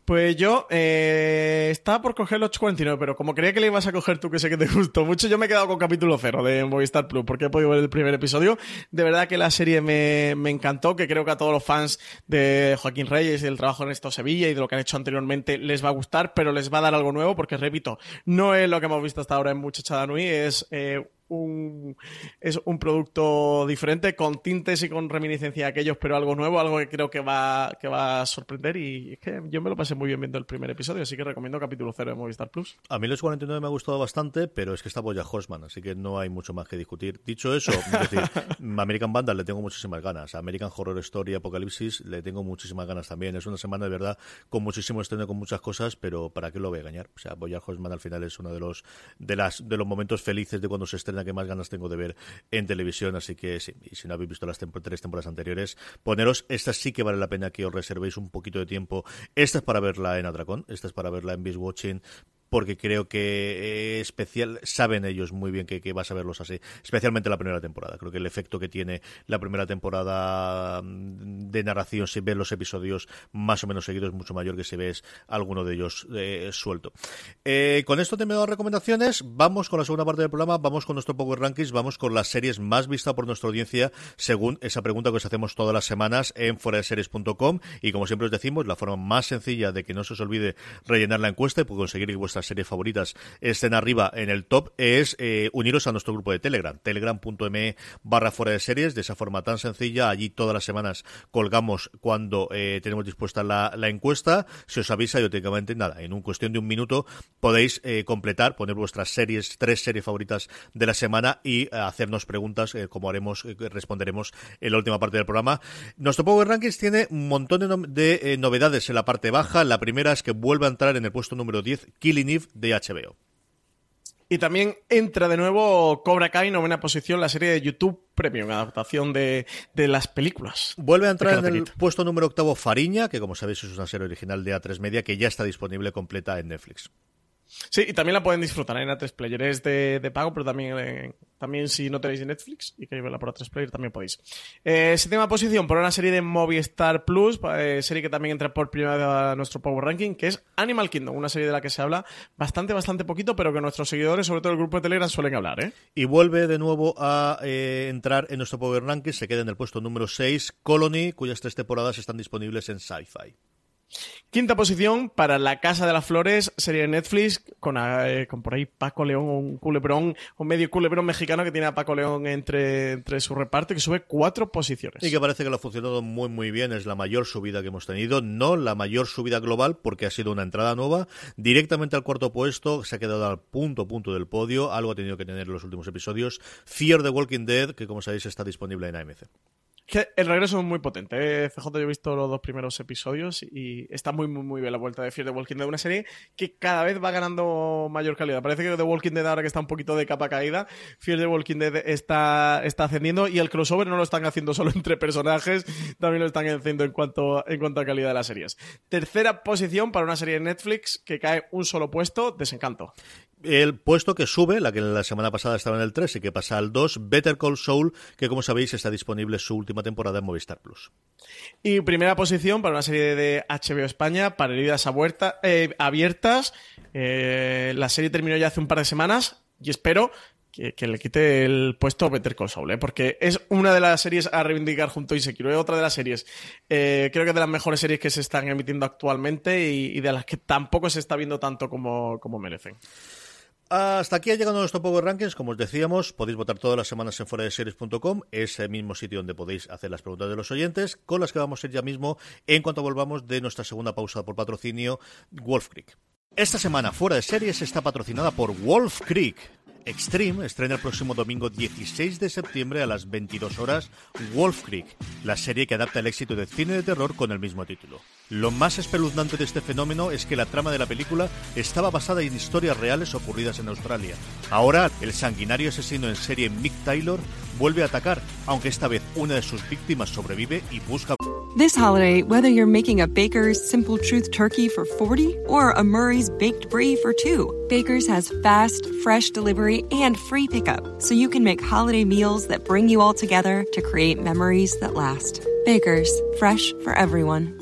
Pues yo eh, estaba por coger el 849, pero como creía que le ibas a coger tú, que sé que te gustó mucho, yo me he quedado con capítulo cero de Movistar Plus, porque he podido ver el primer episodio. De verdad que la serie me, me encantó, que creo que a todos los fans de Joaquín Reyes y del trabajo en esto Sevilla y de lo que han hecho anteriormente les va a gustar, pero les va a dar algo nuevo, porque repito, no es lo que hemos visto hasta ahora en Muchachada Nui, es... Eh, un, es un producto diferente, con tintes y con reminiscencia de aquellos, pero algo nuevo, algo que creo que va, que va a sorprender. Y es que yo me lo pasé muy bien viendo el primer episodio, así que recomiendo capítulo 0 de Movistar Plus. A mí los 49 me ha gustado bastante, pero es que está Boya Horseman, así que no hay mucho más que discutir. Dicho eso, es decir, American Vandal le tengo muchísimas ganas. American Horror Story Apocalipsis le tengo muchísimas ganas también. Es una semana de verdad con muchísimo estreno, con muchas cosas, pero ¿para qué lo voy a engañar? O sea, Boya Horseman al final es uno de los de las de los momentos felices de cuando se estrena que más ganas tengo de ver en televisión, así que si no habéis visto las tres temporadas anteriores, poneros, esta sí que vale la pena que os reservéis un poquito de tiempo. Esta es para verla en Atracón, esta es para verla en Beast Watching, porque creo que eh, especial saben ellos muy bien que, que, vas a verlos así, especialmente la primera temporada. Creo que el efecto que tiene la primera temporada mm, de narración, si ves los episodios más o menos seguidos, es mucho mayor que si ves alguno de ellos eh, suelto. Eh, con esto te he dado recomendaciones. Vamos con la segunda parte del programa, vamos con nuestro Power Rankings, vamos con las series más vistas por nuestra audiencia, según esa pregunta que os hacemos todas las semanas en foradeseries.com. Y como siempre os decimos, la forma más sencilla de que no se os olvide rellenar la encuesta y conseguir que series favoritas estén arriba en el top es eh, uniros a nuestro grupo de Telegram, telegram.me barra fuera de series, de esa forma tan sencilla, allí todas las semanas colgamos cuando eh, tenemos dispuesta la, encuesta, se os avisa y automáticamente nada, en un cuestión de un minuto podéis eh, completar, poner vuestras series, tres series favoritas de la semana y hacernos preguntas, como haremos, responderemos en la última parte del programa. Nuestro Power Rankings tiene un montón de, no de novedades en la parte baja, la primera es que vuelve a entrar en el puesto número 10 Killing Eve de HBO. Y también entra de nuevo Cobra Kai, novena posición, la serie de YouTube Premium, adaptación de, de las películas. Vuelve a entrar en el puesto número octavo Fariña, que como sabéis es una serie original de A3 Media que ya está disponible completa en Netflix. Sí, y también la pueden disfrutar en A3 Player. Es de, de pago, pero también, eh, también si no tenéis Netflix y queréis verla por A3 Player, también podéis. Eh, séptima posición por una serie de Movistar Plus, eh, serie que también entra por primera vez a nuestro Power Ranking, que es Animal Kingdom, una serie de la que se habla bastante, bastante poquito, pero que nuestros seguidores, sobre todo el grupo de Telegram, suelen hablar. ¿eh? Y vuelve de nuevo a eh, entrar en nuestro Power Ranking, se queda en el puesto número 6, Colony, cuyas tres temporadas están disponibles en Sci-Fi. Quinta posición para La Casa de las Flores, serie de Netflix, con, eh, con por ahí Paco León, un culebrón, un medio culebrón mexicano que tiene a Paco León entre, entre su reparto, que sube cuatro posiciones. Y que parece que lo ha funcionado muy, muy bien. Es la mayor subida que hemos tenido. No la mayor subida global, porque ha sido una entrada nueva. Directamente al cuarto puesto, se ha quedado al punto, punto del podio. Algo ha tenido que tener en los últimos episodios. Fear the Walking Dead, que como sabéis está disponible en AMC. Que el regreso es muy potente. ¿eh? CJ, yo he visto los dos primeros episodios y está muy, muy, muy bien la vuelta de Fear the Walking Dead. Una serie que cada vez va ganando mayor calidad. Parece que The Walking Dead, ahora que está un poquito de capa caída, Fear the Walking Dead está, está ascendiendo y el crossover no lo están haciendo solo entre personajes, también lo están haciendo en cuanto, en cuanto a calidad de las series. Tercera posición para una serie de Netflix que cae un solo puesto, Desencanto el puesto que sube, la que la semana pasada estaba en el 3 y que pasa al 2, Better Call Saul, que como sabéis está disponible su última temporada en Movistar Plus. Y primera posición para una serie de HBO España, para heridas eh, abiertas. Eh, la serie terminó ya hace un par de semanas y espero que, le quite el puesto Better Call Saul, ¿eh? porque es una de las series a reivindicar junto a Insecure, otra de las series, creo que de las mejores series que se están emitiendo actualmente y, de las que tampoco se está viendo tanto como merecen. Hasta aquí ha llegado nuestro Power Rankings. Como os decíamos, podéis votar todas las semanas en foradeseries.com, ese mismo sitio donde podéis hacer las preguntas de los oyentes, con las que vamos a ir ya mismo en cuanto volvamos de nuestra segunda pausa por patrocinio, Wolf Creek. Esta semana Fuera de Series está patrocinada por Wolf Creek. Extreme estrena el próximo domingo 16 de septiembre a las 22 horas Wolf Creek, la serie que adapta el éxito del cine de terror con el mismo título. Lo más espeluznante de este fenómeno es que la trama de la película estaba basada en historias reales ocurridas en Australia. Ahora, el sanguinario asesino en serie Mick Taylor vuelve a atacar, aunque esta vez una de sus víctimas sobrevive y busca... This holiday, whether you're making a Baker's Simple Truth turkey for 40 or a Murray's Baked Brie for 2, Baker's has fast, fresh delivery and free pickup, so you can make holiday meals that bring you all together to create memories that last. Baker's, fresh for everyone.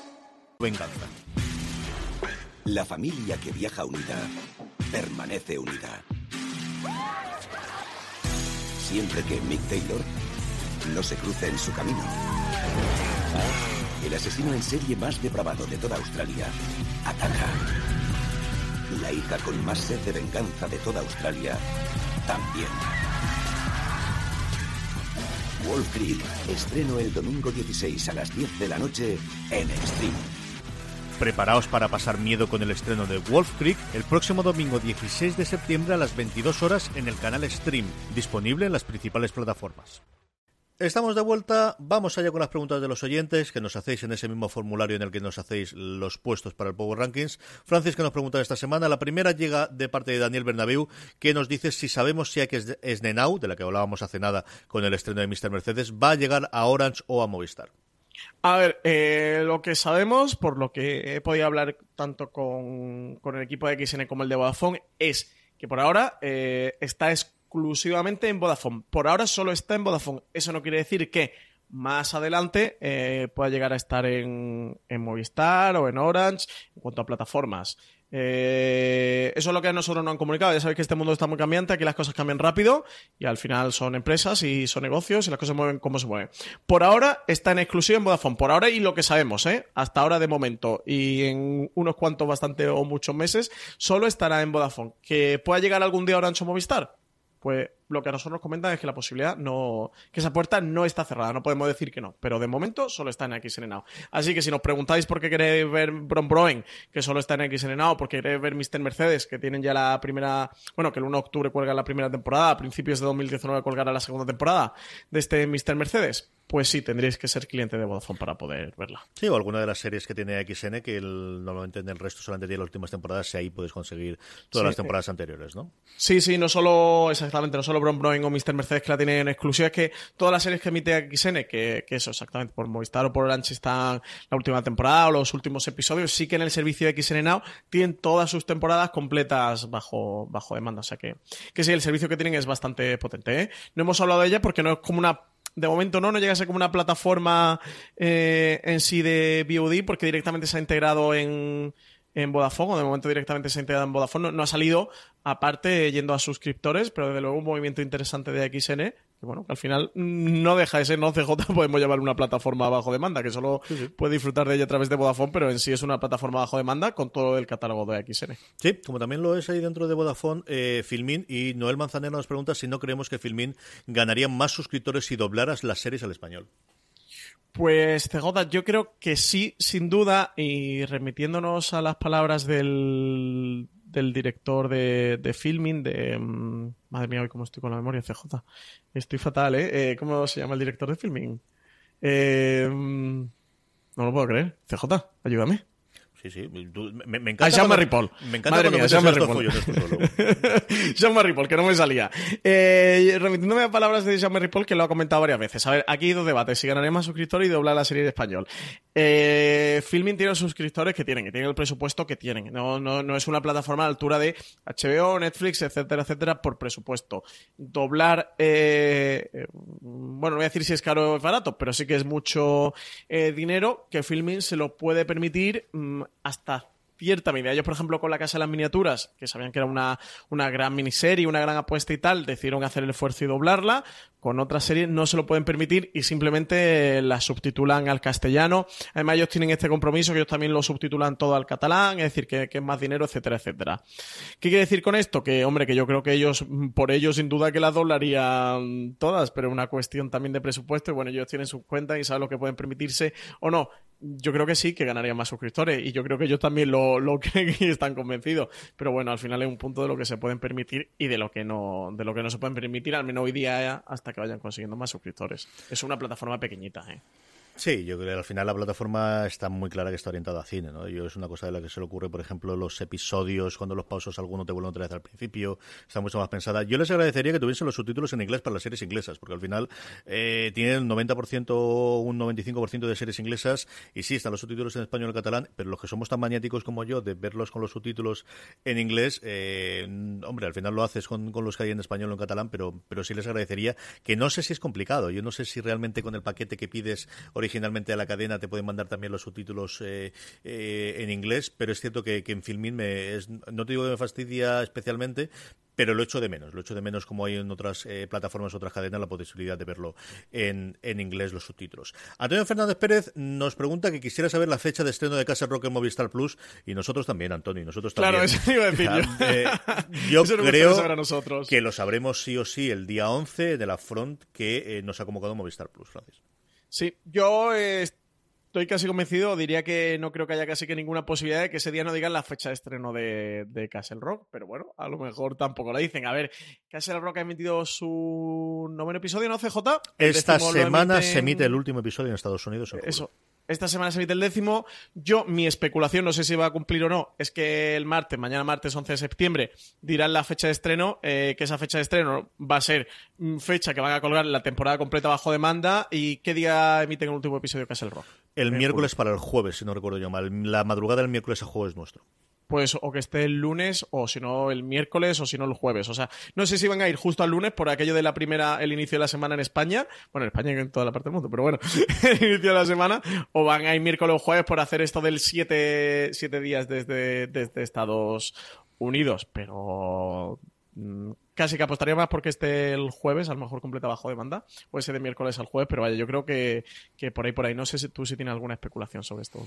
Venganza. La familia que viaja unida permanece unida. Siempre que Mick Taylor no se cruce en su camino. El asesino en serie más depravado de toda Australia ataca. La hija con más sed de venganza de toda Australia también. Wolf Creek, estreno el domingo 16 a las 10 de la noche en Stream. Preparaos para pasar miedo con el estreno de Wolf Creek el próximo domingo 16 de septiembre a las 22 horas en el canal Stream, disponible en las principales plataformas. Estamos de vuelta, vamos allá con las preguntas de los oyentes que nos hacéis en ese mismo formulario en el que nos hacéis los puestos para el Power Rankings. Francis, nos pregunta esta semana, la primera llega de parte de Daniel Bernabeu, que nos dice si sabemos si hay que es Nenau, de la que hablábamos hace nada con el estreno de Mr. Mercedes, va a llegar a Orange o a Movistar. A ver, eh, lo que sabemos, por lo que he podido hablar tanto con, el equipo de XN como el de Vodafone, es que por ahora eh, está exclusivamente en Vodafone. Por ahora solo está en Vodafone. Eso no quiere decir que más adelante eh, pueda llegar a estar en Movistar o en Orange en cuanto a plataformas. Eh, eso es lo que a nosotros nos han comunicado. Ya sabéis que este mundo está muy cambiante, aquí las cosas cambian rápido y al final son empresas y son negocios y las cosas se mueven como se mueven. Por ahora está en exclusiva en Vodafone, por ahora y lo que sabemos, ¿eh? hasta ahora de momento y en unos cuantos bastante o muchos meses, solo estará en Vodafone. ¿Que pueda llegar algún día Orange o Movistar? pues lo que a nosotros nos comentan es que la posibilidad no. que esa puerta no está cerrada, no podemos decir que no, pero de momento solo está en XN Now. Así que si nos preguntáis por qué queréis ver Bron Broen, que solo está en XN Now, porque queréis ver Mr. Mercedes, que tienen ya la primera. bueno, que el 1 de octubre cuelga la primera temporada, a principios de 2019 colgará la segunda temporada de este Mr. Mercedes, pues sí, tendréis que ser cliente de Vodafone para poder verla. Sí, o alguna de las series que tiene XN, que normalmente en el resto solamente tiene las últimas temporadas, y ahí puedes conseguir todas las temporadas anteriores, ¿no? Sí, sí, no solo, exactamente, no solo Bron Broen o Mr. Mercedes que la tienen en exclusiva, es que todas las series que emite XN, que, que eso, exactamente, por Movistar o por Orange están la última temporada o los últimos episodios, sí que en el servicio de XN Now tienen todas sus temporadas completas bajo, bajo demanda. O sea que, que sí, el servicio que tienen es bastante potente. ¿eh? No hemos hablado de ella porque no es como una de momento no, no llega a ser como una plataforma eh, en sí de VOD porque directamente se ha integrado en, en Vodafone, o de momento directamente se ha integrado en Vodafone, no, ha salido aparte yendo a suscriptores, pero desde luego un movimiento interesante de XN, que bueno, que al final no deja de ser, no CJ, podemos llamar una plataforma bajo demanda, que solo puede disfrutar de ella a través de Vodafone, pero en sí es una plataforma bajo demanda con todo el catálogo de XN. Sí, como también lo es ahí dentro de Vodafone, eh, Filmin, y Noel Manzanero nos pregunta si no creemos que Filmin ganaría más suscriptores si doblaras las series al español. Pues CJ, yo creo que sí, sin duda, y remitiéndonos a las palabras del, del director de, de filming, de... Mm, madre mía, hoy cómo estoy con la memoria, CJ. Estoy fatal, ¿eh? eh cómo se llama el director de filming? Eh, mm, no lo puedo creer. CJ, ayúdame. Sí, sí. me, me, encanta. A Jean Marie Paul. Me encanta Madre mía, Jean Marie Paul. Jean Marie Paul, que no me salía. Eh, remitiéndome a palabras de Jean Marie Paul, que lo ha comentado varias veces. A ver, aquí hay dos debates: si ganaría más suscriptores y doblar la serie de español. Eh, Filming tiene los suscriptores que tienen, que tienen el presupuesto que tienen. No, no, no es una plataforma a la altura de HBO, Netflix, etcétera, etcétera, por presupuesto. Doblar, eh, eh bueno, no voy a decir si es caro o es barato, pero sí que es mucho eh, dinero que Filming se lo puede permitir. Mm, hasta cierta medida. Ellos, por ejemplo, con la Casa de las Miniaturas, que sabían que era una, una gran miniserie, una gran apuesta y tal, decidieron hacer el esfuerzo y doblarla. Con otras series no se lo pueden permitir y simplemente la subtitulan al castellano. Además, ellos tienen este compromiso que ellos también lo subtitulan todo al catalán, es decir, que, es más dinero, etcétera, etcétera. ¿Qué quiere decir con esto? Que, hombre, que yo creo que ellos, por ellos, sin duda que las doblarían todas, pero es una cuestión también de presupuesto y bueno, ellos tienen sus cuentas y saben lo que pueden permitirse o no yo creo que sí, que ganarían más suscriptores. Y yo creo que ellos también lo, lo creen y están convencidos. Pero bueno, al final es un punto de lo que se pueden permitir y de lo que no, de lo que no se pueden permitir, al menos hoy día hasta que vayan consiguiendo más suscriptores. Es una plataforma pequeñita, ¿eh? Sí, yo creo que al final la plataforma está muy clara que está orientada a cine, ¿no? Yo es una cosa de la que se le ocurre, por ejemplo, los episodios, cuando los pausos alguno te vuelven otra vez al principio, está mucho más pensada. Yo les agradecería que tuviesen los subtítulos en inglés para las series inglesas, porque al final eh, tienen un 90%, un 95% de series inglesas, y sí, están los subtítulos en español y catalán, pero los que somos tan maniáticos como yo de verlos con los subtítulos en inglés, eh, hombre, al final lo haces con, los que hay en español o en catalán, pero, pero sí les agradecería que no sé si es complicado, yo no sé si realmente con el paquete que pides originalmente originalmente a la cadena te pueden mandar también los subtítulos eh, eh, en inglés, pero es cierto que, en Filmin me es, no te digo que me fastidia especialmente, pero lo echo de menos, lo echo de menos como hay en otras eh, plataformas, otras cadenas, la posibilidad de verlo en, en, inglés los subtítulos. Antonio Fernández Pérez nos pregunta que quisiera saber la fecha de estreno de Casa Rock en Movistar Plus y nosotros también, Antonio, nosotros también. Claro, eso iba a decir yo. yo creo que lo sabremos sí o sí el día 11 de la front que nos ha convocado Movistar Plus, Francis. Sí, yo estoy casi convencido, diría que no creo que haya casi que ninguna posibilidad de que ese día no digan la fecha de estreno de, Castle Rock, pero bueno, a lo mejor tampoco lo dicen. A ver, Castle Rock ha emitido su noveno episodio, ¿no, CJ? Esta semana se emite el último episodio en Estados Unidos. Eso. Esta semana se emite el décimo. Yo, mi especulación, no sé si va a cumplir o no, es que el martes, mañana martes 11 de septiembre, dirán la fecha de estreno, eh, que esa fecha de estreno va a ser mm, fecha que van a colgar la temporada completa bajo demanda. ¿Y qué día emiten el último episodio que es el rock? El miércoles para el jueves, si no recuerdo yo mal. La madrugada del miércoles a jueves nuestro pues o que esté el lunes o si no el miércoles o si no el jueves. O sea, no sé si van a ir justo al lunes por aquello de la primera, el inicio de la semana en España. Bueno, en España y en toda la parte del mundo, pero bueno, el inicio de la semana. O van a ir miércoles o jueves por hacer esto del siete, siete días desde, desde Estados Unidos. Pero mm, casi que apostaría más porque esté el jueves, a lo mejor completa bajo demanda, o ese de miércoles al jueves, pero vaya, yo creo que, por ahí, por ahí, no sé si tú si tienes alguna especulación sobre esto.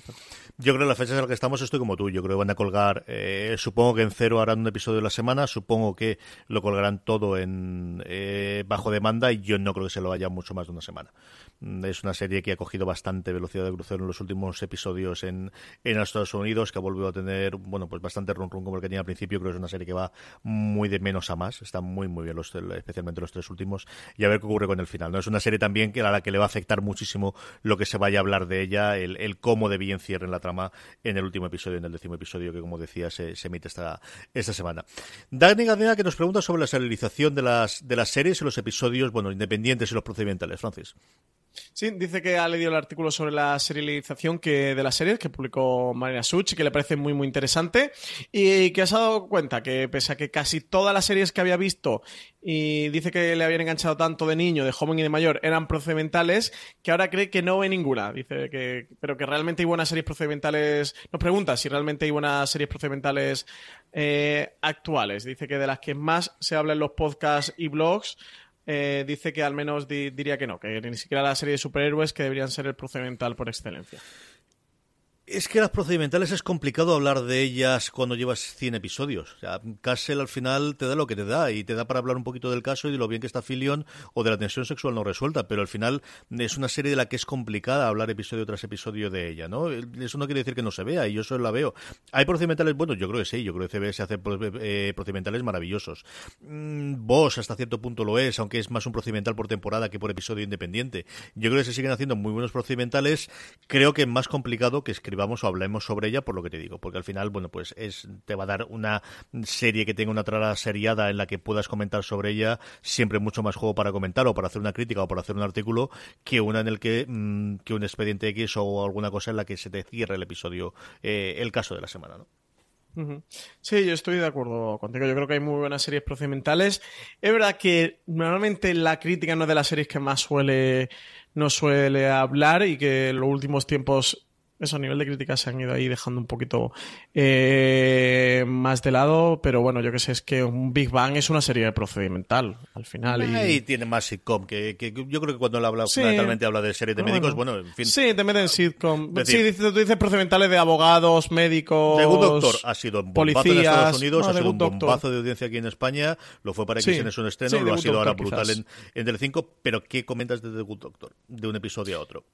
Yo creo que las fechas en las que estamos estoy como tú, yo creo que van a colgar, eh, supongo que en cero harán un episodio de la semana, supongo que lo colgarán todo en eh, bajo demanda y yo no creo que se lo vaya mucho más de una semana. Mm, es una serie que ha cogido bastante velocidad de crucero en los últimos episodios en, en Estados Unidos, que ha vuelto a tener, bueno, pues bastante run run como el que tenía al principio, creo que es una serie que va muy de menos a más, está muy, muy bien, los, especialmente los tres últimos, y a ver qué ocurre con el final. ¿no? Es una serie también que a la que le va a afectar muchísimo lo que se vaya a hablar de ella, el, cómo de bien cierren la trama en el último episodio, en el décimo episodio, que como decía, se, emite esta, esta semana. Dani Gadena que nos pregunta sobre la serialización de las, de las series y los episodios, bueno, independientes y los procedimentales. Francis. Sí, dice que ha leído el artículo sobre la serialización de las series que publicó Marina Such y que le parece muy muy interesante y que se ha dado cuenta que pese a que casi todas las series que había visto y dice que le habían enganchado tanto de niño, de joven y de mayor eran procedimentales que ahora cree que no ve ninguna. Dice que pero que realmente hay buenas series procedimentales. Nos pregunta si realmente hay buenas series procedimentales eh, actuales. Dice que de las que más se habla en los podcasts y blogs eh, dice que al menos diría que no, que ni siquiera la serie de superhéroes que deberían ser el procedimental por excelencia. Es que las procedimentales es complicado hablar de ellas cuando llevas 100 episodios. O Castle al final te da lo que te da y te da para hablar un poquito del caso y de lo bien que está Filion o de la tensión sexual no resuelta, pero al final es una serie de la que es complicada hablar episodio tras episodio de ella, ¿no? Eso no quiere decir que no se vea y yo eso la veo. ¿Hay procedimentales buenos? Yo creo que sí, yo creo que CBS hace eh, procedimentales maravillosos. Mm, Vos hasta cierto punto lo es, aunque es más un procedimental por temporada que por episodio independiente. Yo creo que se siguen haciendo muy buenos procedimentales, creo que es más complicado que escribir vamos o hablemos sobre ella por lo que te digo, porque al final, bueno, pues es te va a dar una serie que tenga una trama seriada en la que puedas comentar sobre ella, siempre mucho más juego para comentar o para hacer una crítica o para hacer un artículo que una en el que, mm, que un expediente X o alguna cosa en la que se te cierre el episodio, eh, el caso de la semana, ¿no? Sí, yo estoy de acuerdo contigo. Yo creo que hay muy buenas series procedimentales. Es verdad que normalmente la crítica no es de las series que más suele no suele hablar y que en los últimos tiempos eso a nivel de crítica se han ido ahí dejando un poquito eh, más de lado, pero bueno, yo que sé, es que un Big Bang es una serie procedimental al final. Y, tiene más sitcom, que, yo creo que cuando él habla, fundamentalmente habla de series de médicos, bueno, en fin. Sí, te meten sitcom. sí, dices, tú dices procedimentales de abogados, médicos. The Good Doctor ha sido un bombazo en Estados Unidos, ha sido un bombazo de audiencia aquí en España, lo fue para X en un estreno, lo ha sido ahora brutal en, en Tele5, pero ¿qué comentas de The Good Doctor? De un episodio a otro.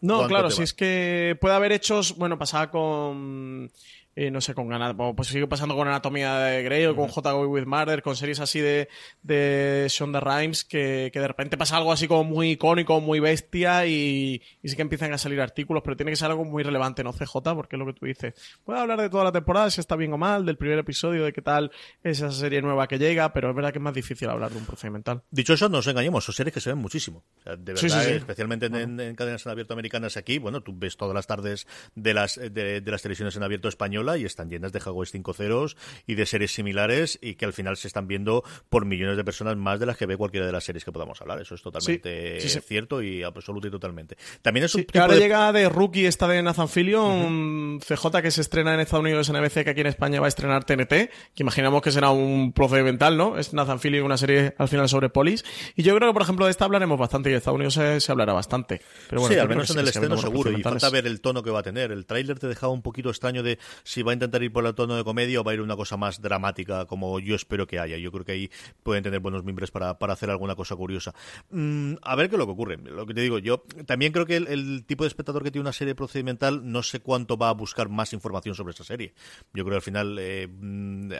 No, claro, si es que puede haber hechos, bueno, pasaba con eh, no sé, con ganas, pues sigue pasando con Anatomía de Grey o con J. with Murder, con series así de, de Shonda Rhimes, que, que, de repente pasa algo así como muy icónico, muy bestia y, y, sí que empiezan a salir artículos, pero tiene que ser algo muy relevante, ¿no, CJ? Porque es lo que tú dices. Puedo hablar de toda la temporada, si está bien o mal, del primer episodio, de qué tal es esa serie nueva que llega, pero es verdad que es más difícil hablar de un procedimental. Dicho eso, no nos engañemos, son series que se ven muchísimo. O sea, de verdad, sí, sí, sí. especialmente en, en, cadenas en abierto americanas aquí, bueno, tú ves todas las tardes de las, de, de las televisiones en abierto española y están llenas de Highway 5 ceros y de series similares y que al final se están viendo por millones de personas más de las que ve cualquiera de las series que podamos hablar. Eso es totalmente sí, sí, sí. cierto y absoluto y totalmente. También es un tipo ahora de... llega de Rookie esta de Nathan Fillion, uh -huh. CJ que se estrena en Estados Unidos en ABC, que aquí en España va a estrenar TNT, que imaginamos que será un procedimental, ¿no? Es Nathan Fillion, una serie al final sobre polis. Y yo creo que, por ejemplo, de esta hablaremos bastante y en Estados Unidos se, se hablará bastante. Pero bueno, sí, al menos en el estreno seguro. Y falta ver el tono que va a tener. El tráiler te dejaba un poquito extraño de si va a intentar ir por el tono de comedia o va a ir una cosa más dramática, como yo espero que haya. Yo creo que ahí pueden tener buenos miembros para, para hacer alguna cosa curiosa. Mm, a ver qué es lo que ocurre. Lo que te digo, yo también creo que el, tipo de espectador que tiene una serie procedimental no sé cuánto va a buscar más información sobre esa serie. Yo creo que al final eh,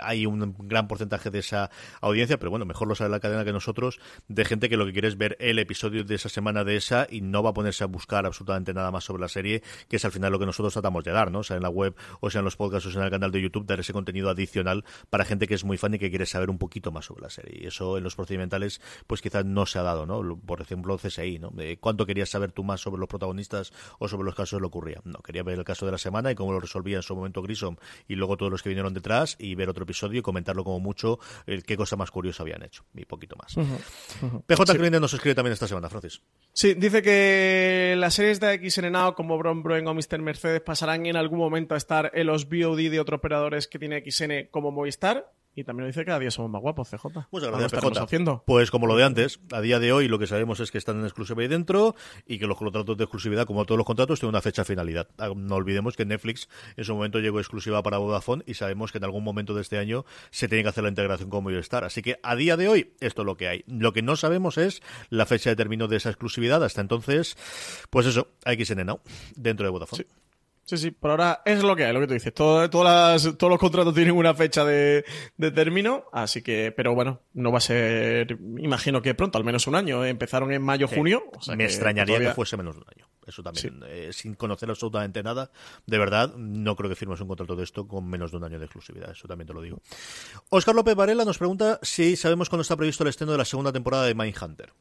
hay un gran porcentaje de esa audiencia, pero bueno, mejor lo sabe la cadena que nosotros, de gente que lo que quiere es ver el episodio de esa semana de esa y no va a ponerse a buscar absolutamente nada más sobre la serie, que es al final lo que nosotros tratamos de dar, ¿no? O sea, en la web, o sea, en los podcasts, o sea, en el canal de YouTube, dar ese contenido adicional para gente que es muy fan y que quiere saber un poquito más sobre la serie. Y eso en los procedimentales, pues quizás no se ha dado, ¿no? Por ejemplo, CSI, ¿no? ¿Cuánto querías saber tú más sobre los protagonistas o sobre los casos que le ocurría? No, quería ver el caso de la semana y cómo lo resolvía en su momento Grissom y luego todos los que vinieron detrás y ver otro episodio y comentarlo como mucho el qué cosa más curiosa habían hecho y poquito más. Uh -huh, uh -huh. PJ sí. Nos escribe también esta semana, Francis. Sí, dice que las series de XN Now como Bron Bruen o Mr. Mercedes pasarán en algún momento a estar en los VOD de otros operadores que tiene XN como Movistar y también lo dice que cada día somos más guapos, CJ. Muchas gracias, PJ. Haciendo? Pues como lo de antes, a día de hoy lo que sabemos es que están en exclusiva ahí dentro y que los contratos de exclusividad, como todos los contratos, tienen una fecha de finalidad. Ah, No olvidemos que Netflix en su momento llegó exclusiva para Vodafone y sabemos que en algún momento de este año se tiene que hacer la integración con Movistar. Así que a día de hoy esto es lo que hay. Lo que no sabemos es la fecha de término de esa exclusividad. Hasta entonces, pues eso, XN Now, dentro de Vodafone. Sí. Sí, sí, por ahora es lo que hay, lo que tú dices. Todo, todas las, todos los contratos tienen una fecha de, de, término, así que, pero bueno, no va a ser, imagino que pronto, al menos un año. Empezaron en mayo, sí. junio. O sea Me que extrañaría todavía... que fuese menos de un año. Eso también, sí. eh, sin conocer absolutamente nada. De verdad, no creo que firmes un contrato de esto con menos de un año de exclusividad. Eso también te lo digo. Oscar López Varela nos pregunta si sabemos cuándo está previsto el estreno de la segunda temporada de Mindhunter.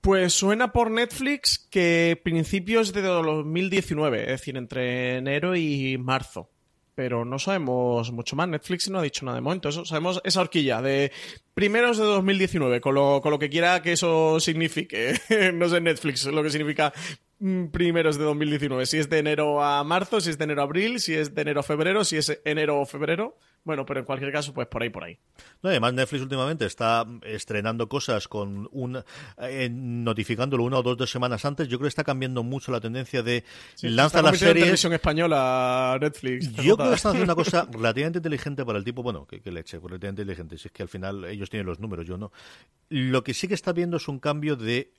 Pues suena por Netflix que principios de 2019, es decir, entre enero y marzo. Pero no sabemos mucho más. Netflix no ha dicho nada de momento. Eso, sabemos esa horquilla de primeros de 2019, con lo, con lo que quiera que eso signifique. no sé Netflix lo que significa primeros de 2019. Si es de enero a marzo, si es de enero a abril, si es de enero a febrero, si es enero o febrero. Bueno, pero en cualquier caso, pues por ahí, por ahí. No, además, Netflix últimamente está estrenando cosas con un. Eh, notificándolo una o dos, dos semanas antes. Yo creo que está cambiando mucho la tendencia de sí, lanza las series. televisión española, Netflix. Yo creo que están haciendo una cosa relativamente inteligente para el tipo. Bueno, que, que leche, relativamente inteligente. Si es que al final ellos tienen los números, yo no. Lo que sí que está viendo es un cambio de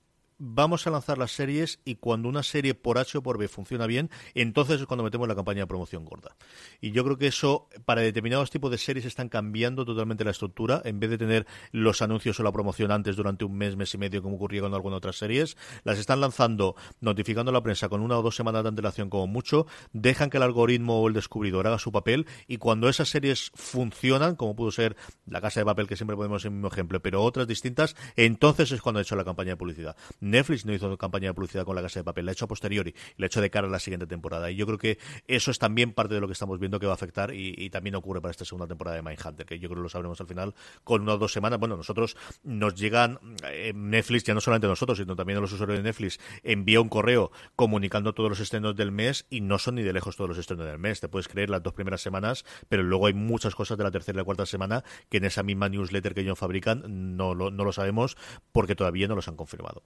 vamos a lanzar las series y cuando una serie por H o por B funciona bien, entonces es cuando metemos la campaña de promoción gorda. Y yo creo que eso, para determinados tipos de series, están cambiando totalmente la estructura. En vez de tener los anuncios o la promoción antes durante un mes, mes y medio, como ocurría con algunas otras series, las están lanzando, notificando a la prensa con una o dos semanas de antelación como mucho, dejan que el algoritmo o el descubridor haga su papel y cuando esas series funcionan, como pudo ser La Casa de Papel, que siempre ponemos el mismo ejemplo, pero otras distintas, entonces es cuando ha hecho la campaña de publicidad. Netflix no hizo campaña de publicidad con la casa de papel, la ha hecho a posteriori, la ha hecho de cara a la siguiente temporada. Y yo creo que eso es también parte de lo que estamos viendo que va a afectar y, también ocurre para esta segunda temporada de Mindhunter, que yo creo que lo sabremos al final con una o dos semanas. Bueno, nosotros nos llegan, eh, Netflix, ya no solamente nosotros, sino también a los usuarios de Netflix, envía un correo comunicando todos los estrenos del mes y no son ni de lejos todos los estrenos del mes. Te puedes creer las dos primeras semanas, pero luego hay muchas cosas de la tercera y la cuarta semana que en esa misma newsletter que ellos fabrican no lo, no lo sabemos porque todavía no los han confirmado.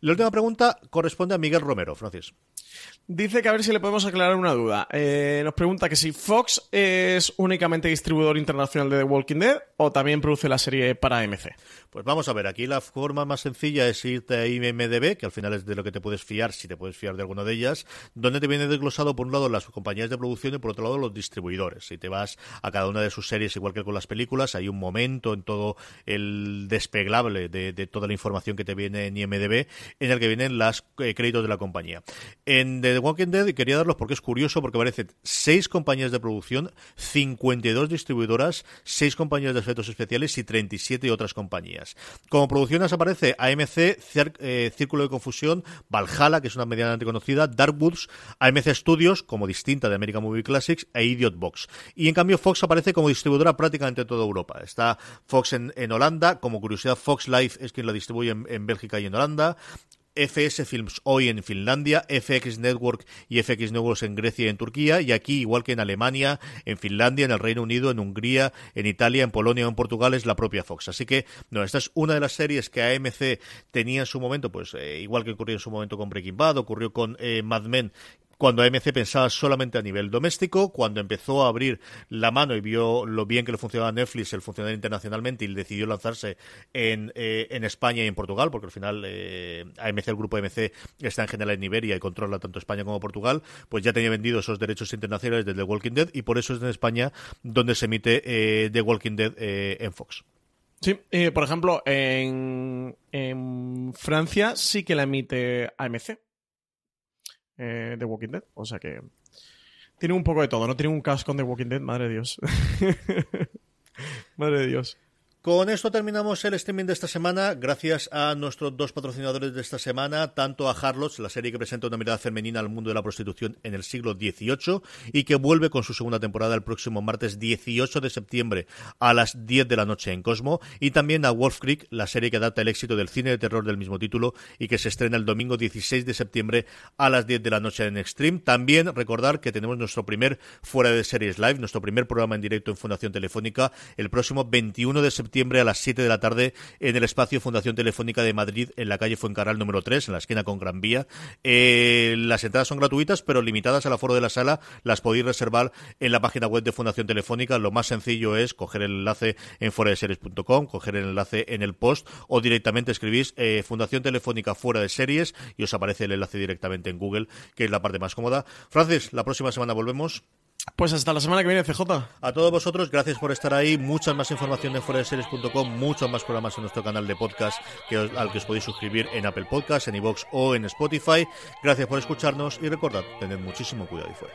La última pregunta corresponde a Miguel Romero, Francis. Dice que a ver si le podemos aclarar una duda. Eh, nos pregunta que si Fox es únicamente distribuidor internacional de The Walking Dead o también produce la serie para AMC? Pues vamos a ver, aquí la forma más sencilla es irte a IMDB, que al final es de lo que te puedes fiar, si te puedes fiar de alguna de ellas, donde te viene desglosado por un lado las compañías de producción y por otro lado los distribuidores. Si te vas a cada una de sus series, igual que con las películas, hay un momento en todo el despeglable de, toda la información que te viene en IMDB, en el que vienen los eh, créditos de la compañía. En The Walking Dead quería darlos porque es curioso, porque aparecen seis compañías de producción, 52 distribuidoras, seis compañías de efectos especiales y 37 otras compañías. Como producciones aparece AMC, eh, Círculo de Confusión, Valhalla, que es una medianamente conocida, Darkwoods, AMC Studios, como distinta de American Movie Classics, e Idiot Box. Y en cambio Fox aparece como distribuidora prácticamente en toda Europa. Está Fox en, Holanda, como curiosidad Fox Life es quien la distribuye en Bélgica y en Holanda. FS Films hoy en Finlandia, FX Network y FX Networks en Grecia y en Turquía, y aquí, igual que en Alemania, en Finlandia, en el Reino Unido, en Hungría, en Italia, en Polonia o en Portugal, es la propia Fox. Así que, no, esta es una de las series que AMC tenía en su momento, pues eh, igual que ocurrió en su momento con Breaking Bad, ocurrió con eh, Mad Men cuando AMC pensaba solamente a nivel doméstico, cuando empezó a abrir la mano y vio lo bien que le funcionaba Netflix el funcionar internacionalmente y decidió lanzarse en, eh, en España y en Portugal, porque al final eh, AMC, el grupo AMC, está en general en Iberia y controla tanto España como Portugal, pues ya tenía vendido esos derechos internacionales de The Walking Dead y por eso es en España donde se emite eh, The Walking Dead en Fox. Sí, por ejemplo, en, en Francia sí que la emite AMC eh, de Walking Dead. O sea que tiene un poco de todo. No tiene un casco The Walking Dead, madre de Dios. madre de Dios. Con esto terminamos el streaming de esta semana. Gracias a nuestros dos patrocinadores de esta semana, tanto a Harlots, la serie que presenta una mirada femenina al mundo de la prostitución en el siglo XVIII y que vuelve con su segunda temporada el próximo martes 18 de septiembre a las 10 de la noche en Cosmo, y también a Wolf Creek, la serie que adapta el éxito del cine de terror del mismo título y que se estrena el domingo 16 de septiembre a las 10 de la noche en Extreme. También recordar que tenemos nuestro primer Fuera de Series Live, nuestro primer programa en directo en Fundación Telefónica, el próximo 21 de septiembre a las 7 de la tarde en el espacio Fundación Telefónica de Madrid, en la calle Fuencarral número 3, en la esquina con Gran Vía. Eh, las entradas son gratuitas, pero limitadas al aforo de la sala. Las podéis reservar en la página web de Fundación Telefónica. Lo más sencillo es coger el enlace en foradeseries.com, coger el enlace en el post o directamente escribís eh, Fundación Telefónica fuera de series y os aparece el enlace directamente en Google, que es la parte más cómoda. Francis, la próxima semana volvemos. Pues hasta la semana que viene, CJ. A todos vosotros, gracias por estar ahí. Mucha más información en foradeseries.com, muchos más programas en nuestro canal de podcast que al que os podéis suscribir en Apple Podcasts, en iVoox o en Spotify. Gracias por escucharnos y recordad, tened muchísimo cuidado y fuera.